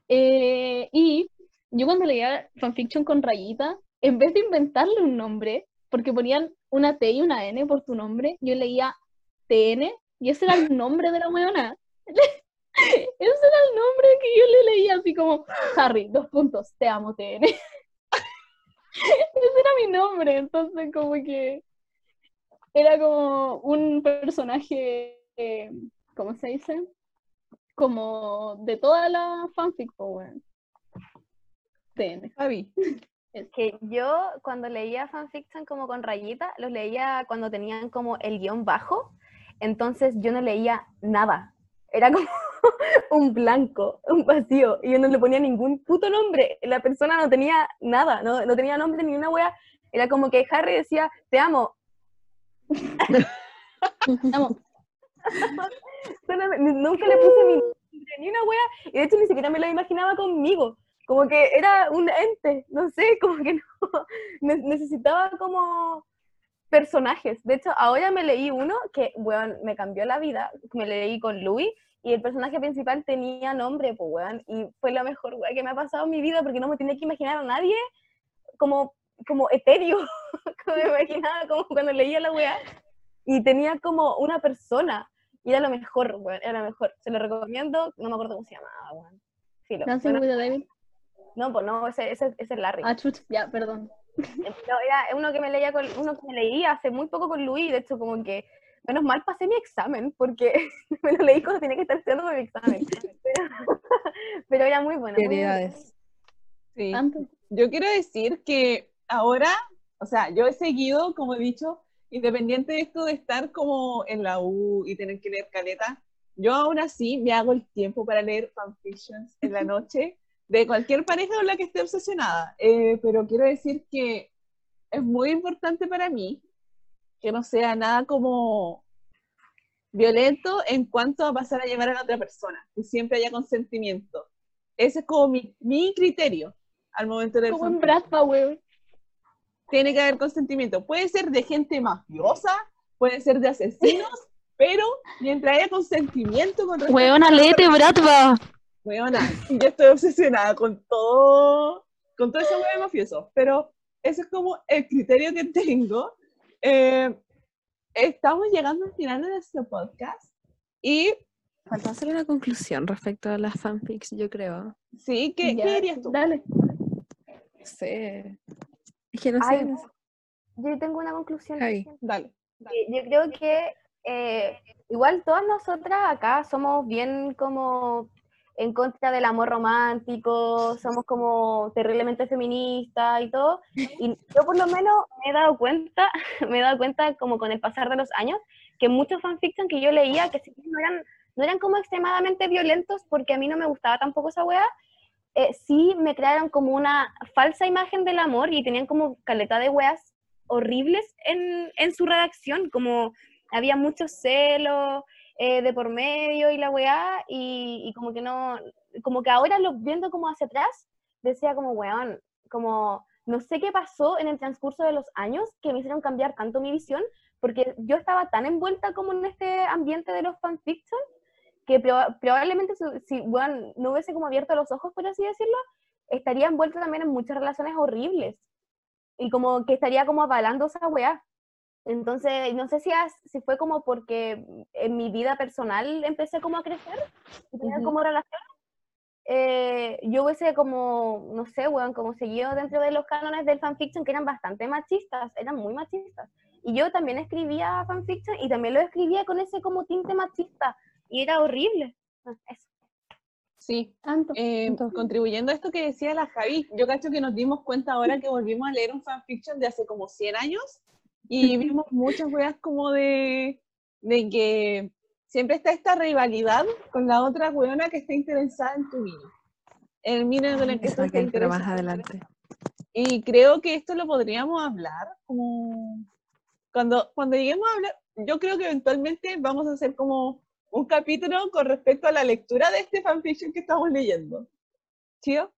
Eh, y yo cuando leía fanfiction con rayita, en vez de inventarle un nombre, porque ponían una T y una N por tu nombre, yo leía TN y ese era el nombre de la weona. Ese era el nombre que yo le leía así como Harry, dos puntos, te amo TN. Ese era mi nombre, entonces como que era como un personaje, eh, ¿cómo se dice? Como de toda la fanfic, pues weón. TN. Fabi. Que yo cuando leía fanfiction como con rayita, los leía cuando tenían como el guion bajo, entonces yo no leía nada. Era como un blanco, un vacío, y yo no le ponía ningún puto nombre. La persona no tenía nada, no, no tenía nombre ni una wea. Era como que Harry decía, te amo. Amo. Solo me- nunca le puse mi nombre, ni una wea, y de hecho ni siquiera me lo imaginaba conmigo. Como que era un ente, no sé, como que no. ne- necesitaba como personajes. De hecho, ahora me leí uno que, weón, me cambió la vida. Me leí con Louis y el personaje principal tenía nombre, pues, weón. Y fue la mejor weá que me ha pasado en mi vida porque no me tenía que imaginar a nadie como, como etéreo. como me imaginaba como cuando leía la weá. Y tenía como una persona. Y era lo mejor, weón, era lo mejor. Se lo recomiendo, no me acuerdo cómo se llamaba, weón. Filo. With the Devil. no, pues no, ese, ese, ese es Larry. Ah, chut, ya, perdón. No, era uno que me leía con, uno que me leía hace muy poco con Luis, de hecho como que menos mal pasé mi examen, porque me lo leí cuando tenía que estar estudiando para mi examen. Pero, pero era muy bueno. Prioridades. Sí. Antes. Yo quiero decir que ahora, o sea, yo he seguido, como he dicho, independiente de esto de estar como en la U y tener que leer caleta, yo aún así me hago el tiempo para leer fanfictions en la noche de cualquier pareja con la que esté obsesionada. Eh, pero quiero decir que es muy importante para mí que no sea nada como violento en cuanto a pasar a llevar a la otra persona, que siempre haya consentimiento. Ese es como mi, mi criterio al momento de Como en Bradpa, weón. tiene que haber consentimiento. Puede ser de gente mafiosa, puede ser de asesinos, pero mientras haya consentimiento con Weona, léete Bradpa. Weona, yo estoy obsesionada con todo, con de mafioso, pero ese es como el criterio que tengo. Eh, estamos llegando al final de nuestro podcast y Falta hacer una conclusión respecto a las fanfics, yo creo. sí, ¿qué, Ya, ¿qué dirías tú? Dale. Sé. Es que no sé. Ay, no sé. Yo tengo una conclusión. Dale. Eh, Yo creo que eh, igual todas nosotras acá somos bien como en contra del amor romántico, somos como terriblemente feministas y todo. Y yo por lo menos me he dado cuenta, me he dado cuenta como con el pasar de los años, que muchos fanfiction que yo leía, que no eran, no eran como extremadamente violentos, porque a mí no me gustaba tampoco esa weá, eh, sí me crearon como una falsa imagen del amor y tenían como caleta de weas horribles en, en su redacción, como había mucho celo eh, de por medio y la weá, y, y como que no, como que ahora lo viendo como hacia atrás, decía como, weón, como no sé qué pasó en el transcurso de los años que me hicieron cambiar tanto mi visión, porque yo estaba tan envuelta como en este ambiente de los fanfiction, que proba- probablemente si, weón, no hubiese como abierto los ojos, por así decirlo, estaría envuelta también en muchas relaciones horribles. Y como que estaría como avalando esa weá. Entonces, no sé si, as- si fue como porque en mi vida personal empecé como a crecer y tener Ujú. como relaciones. eh, yo hubiese como, no sé, weón, como seguido dentro de los cánones del fanfiction que eran bastante machistas, eran muy machistas. Y yo también escribía fanfiction y también lo escribía con ese como tinte machista y era horrible. Ah, Eso. Sí, Tanto. eh, tanto. contribuyendo a esto que decía la Javi, yo cacho que nos dimos cuenta ahora que volvimos a leer un fanfiction de hace como 100 años y vimos muchas weas como de, de que siempre está esta rivalidad con la otra weona que está interesada en tu mina. El mina con el que tú para más adelante. Y creo que esto lo podríamos hablar como cuando, cuando lleguemos a hablar, yo creo que eventualmente vamos a hacer como un capítulo con respecto a la lectura de este fanfiction que estamos leyendo. ¿Chío?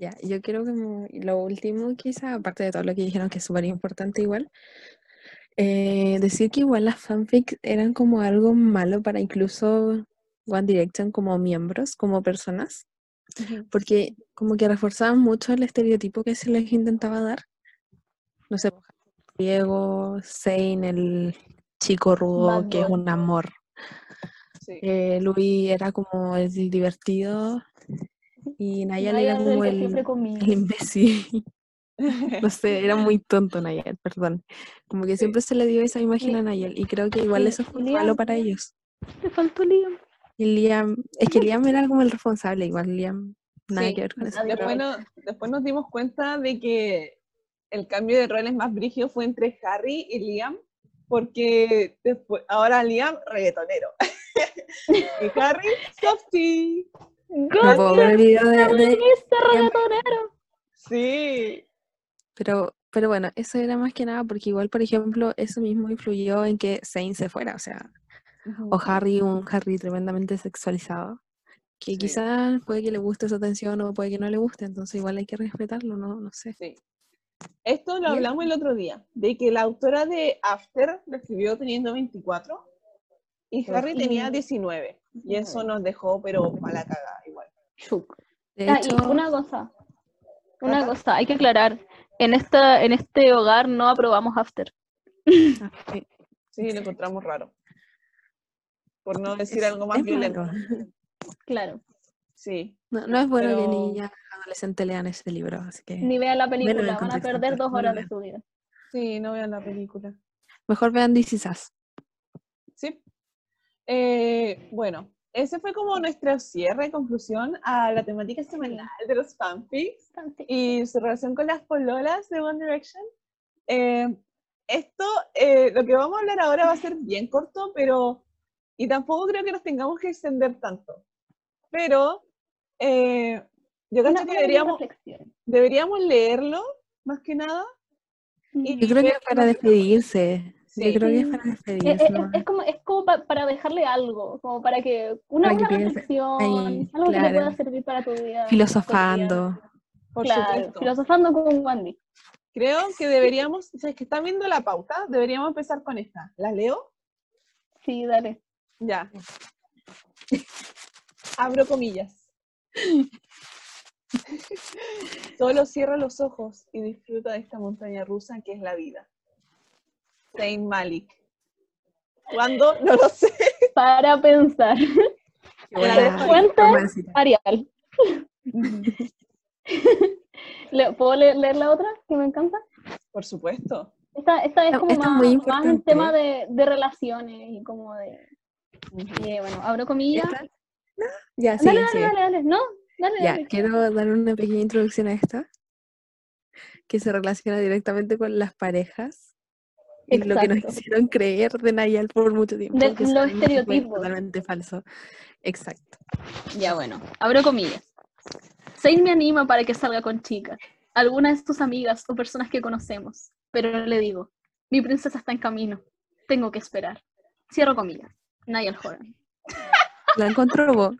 Ya, yo creo que lo último, quizá, aparte de todo lo que dijeron, que es súper importante igual, eh, decir que igual las fanfics eran como algo malo para incluso One Direction como miembros, como personas, porque como que reforzaban mucho el estereotipo que se les intentaba dar. No sé, Diego, Zayn, el chico rudo, Bad que es un amor. Sí. Eh, Louis era como el divertido y Nayal era Nayal, como el el, imbécil. No sé, era muy tonto Nayel, perdón. Como que Sí. siempre se le dio esa imagen a Nayel y creo que igual eso fue Liam. malo para ellos. Te faltó Liam. Y Liam, es que Liam era como el responsable, igual Liam, nada Sí, que ver con eso. Después, no- después nos dimos cuenta de que el cambio de roles más brígido fue entre Harry y Liam, porque después, ahora Liam, reggaetonero. y Harry, softy. Sí. pero, pero bueno, eso era más que nada porque igual, por ejemplo, eso mismo influyó en que Zayn se fuera, o sea, o Harry, un Harry tremendamente sexualizado, que Sí. quizás puede que le guste esa atención o puede que no le guste, entonces igual hay que respetarlo, no, no sé. Sí. Esto lo ¿Y hablamos el otro día, de que la autora de After lo escribió teniendo 24 y Harry tenía Y- 19. Y eso nos dejó, pero para la cagada igual. Ah, hecho, y una cosa, una cosa, hay que aclarar. En, esta, en este hogar no aprobamos after. sí, Sí, lo encontramos raro. Por no decir es- algo más violento. Claro. Sí. No, no es bueno que Pero- niñas adolescentes lean ese libro, así que Ni vean la película, van a perder dos no horas de su vida. Sí, no vean la película. mejor vean This Is Us. Eh, bueno, ese fue como nuestro cierre, conclusión a la temática semanal de los fanfics y su relación con las pololas de One Direction. Eh, esto, eh, lo que vamos a hablar ahora va a ser bien corto, pero, y tampoco creo que nos tengamos que extender tanto. Pero, eh, yo creo que deberíamos, deberíamos leerlo, más que nada. y Yo creo que para despedirse. Sí. Yo creo que es para Es, despedirse. es- ¿no? es como, es como pa- para dejarle algo, como para que una, Para que una reflexión, ahí, algo que le claro. pueda servir para tu vida. Filosofando. Por Claro, supuesto. filosofando con Wandy. Creo que deberíamos, si es que están viendo la pauta, deberíamos empezar con esta. ¿La leo? Sí, dale. Ya. Abro comillas. Solo cierra los ojos y disfruta de esta montaña rusa que es la vida. Saint Malik. ¿Cuándo? No lo sé. Para pensar. Buena romancita. Arial. Le- ¿Puedo le- leer la otra? Que me encanta. Por supuesto. Esta, esta es como esta es más, muy más importante. tema de, de relaciones y como de... y, bueno, abro comillas. ¿Esta? No, Ya, Dale, sigue, dale, sigue. dale, dale. No, dale, Ya, dale. quiero dar una pequeña introducción a esta, que se relaciona directamente con las parejas y lo que nos Exacto. hicieron creer de Nayal por mucho tiempo. De los estereotipos. Totalmente falso. Exacto. Ya, bueno, abro comillas. Zayn me anima para que salga con chicas, algunas de tus amigas o personas que conocemos, pero le digo, mi princesa está en camino, tengo que esperar. Cierro comillas. Niall Horan. La encontró vos.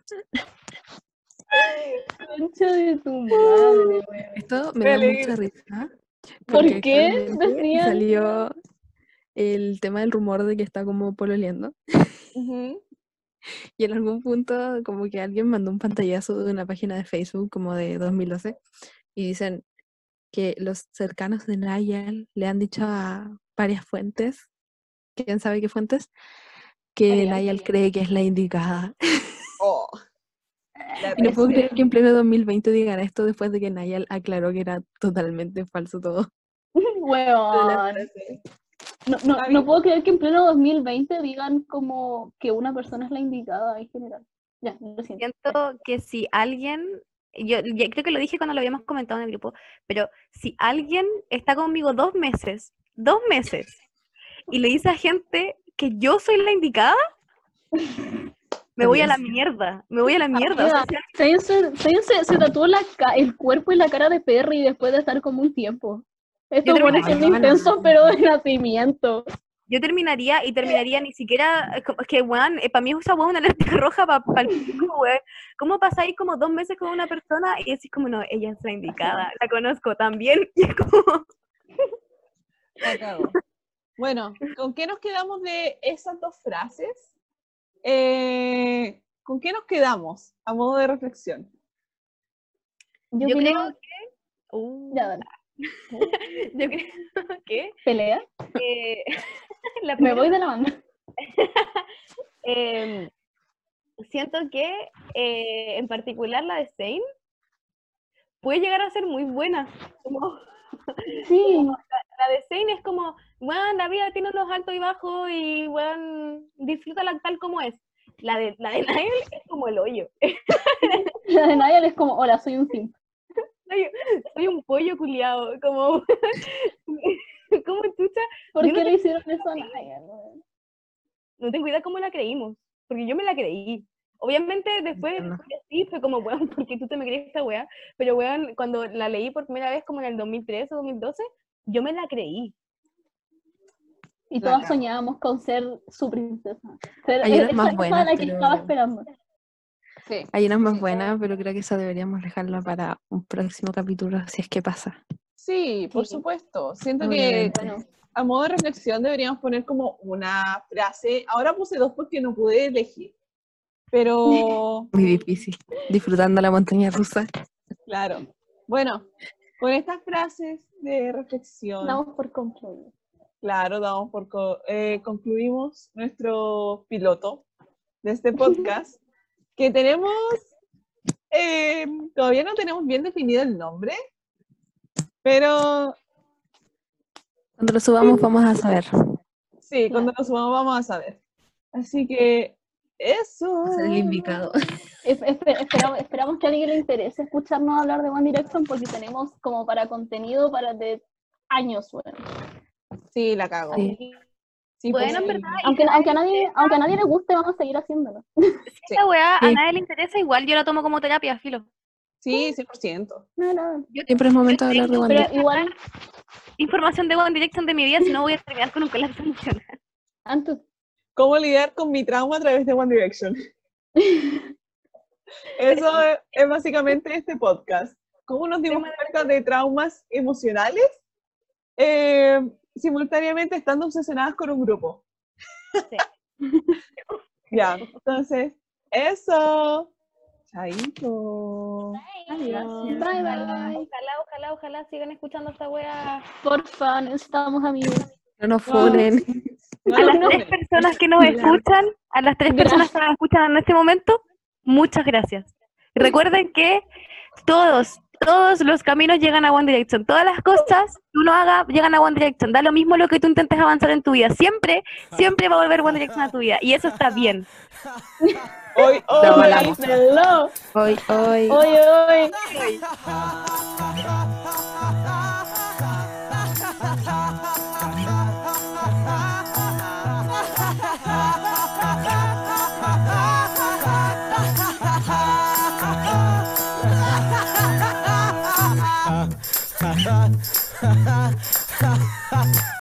Concha de tu madre, weón. Esto me da mucha risa. ¿Por qué? Decían- Salió el tema del rumor de que está como pololeando. Y en algún punto como que alguien mandó un pantallazo de una página de Facebook como de 2012 y dicen que los cercanos de Niall le han dicho a varias fuentes, quién sabe qué fuentes, que Ariel. cree que es la indicada. Oh. La Y no puedo creer que en pleno 2020 digan esto después de que Niall aclaró que era totalmente falso todo. Weón. No, no, no puedo creer que en pleno 2020 digan como que una persona es la indicada en general. Ya, lo siento. Siento que si alguien, yo, ya creo que lo dije cuando lo habíamos comentado en el grupo, pero si alguien está conmigo dos meses, dos meses, y le dice a gente que yo soy la indicada, me voy a la mierda, me voy a la mierda. o sea, Amiga, Zayn se, se, se tatuó la el cuerpo y la cara de Perry después de estar como un tiempo. Estos Yo buenos son intensos, pero de nacimiento. yo terminaría y terminaría ni siquiera, es es que, weón, para mí esa weón una alerta roja para el weón. ¿Cómo pasáis como dos meses con una persona y decís como, no, ella es la indicada, la conozco también? Y es como. Bueno, ¿con qué nos quedamos de esas dos frases? Eh, ¿Con qué nos quedamos a modo de reflexión? Yo, yo creo... creo que... Uh, Ya, dale. yo creo que... Pelea. eh, la Me voy de la banda. Em, siento que eh, en particular la de Zane puede llegar a ser muy buena. Como, Sí. la de Zane es como, bueno, la vida tiene unos altos y bajos y bueno, disfrútala tal como es. La de, la de Niall es como el hoyo. La de Niall es como, hola, soy un simp. Soy, soy un pollo culiado, como, como chucha. ¿Por Yo no qué te- le hicieron eso a weón? No tengo idea cómo la creímos, porque yo me la creí. Obviamente después Entiendo. fue como, weón, porque tú te me crees esta weá. Pero weón, cuando la leí por primera vez, como en el 2013 o 2012, yo me la creí. Y todas soñábamos con ser su princesa. Unas esa- más esa buenas, la que pero- estaba esperando. Sí. Hay una más buena, pero creo que eso deberíamos dejarlo para un próximo capítulo, si es que pasa. Sí, por Sí. supuesto. Siento Obviamente. que bueno, a modo de reflexión deberíamos poner como una frase. Ahora puse dos porque no pude elegir. Pero, Muy difícil. Disfrutando la montaña rusa. claro. Bueno, con estas frases de reflexión, Damos por concluido. claro, damos por co- eh, concluimos nuestro piloto de este podcast, que tenemos, eh, todavía no tenemos bien definido el nombre, pero Cuando lo subamos vamos a saber. Sí, cuando nos subamos vamos a saber. Así que eso. Ser el indicado. Es- espe- esperamos, esperamos que a alguien le interese escucharnos hablar de One Direction porque tenemos como para contenido para de años, weón. Sí, la cago. Sí. Sí, Bueno, pues, en sí. verdad, y Aunque, si aunque, a nadie, aunque a nadie le guste, vamos a seguir haciéndolo. esta weá Sí. a nadie le interesa, igual yo la tomo como terapia, filo. Sí, 100%. No, no. Siempre es momento de hablar de One Direction. igual, Información de One Direction de mi vida, si no voy a terminar con un colapso emocional. antes, ¿Cómo lidiar con mi trauma a través de One Direction? Eso es, es básicamente este podcast. ¿Cómo nos dimos cuenta de traumas emocionales? Eh, simultáneamente estando obsesionadas con un grupo. ya, entonces, eso. Chaito. Adiós. Bye, bye. Ojalá, ojalá, ojalá sigan escuchando esta weá. porfa, necesitamos amigos. No nos funen. No A las tres personas que nos escuchan, a las tres personas que nos escuchan en este momento, muchas gracias. Recuerden que todos, todos los caminos llegan a One Direction. Todas las cosas que uno haga llegan a One Direction. Da lo mismo lo que tú intentes avanzar en tu vida. Siempre, siempre va a volver One Direction a tu vida. Y eso está bien. Hoy, hoy. avalamos. Hello. Hoy, hoy.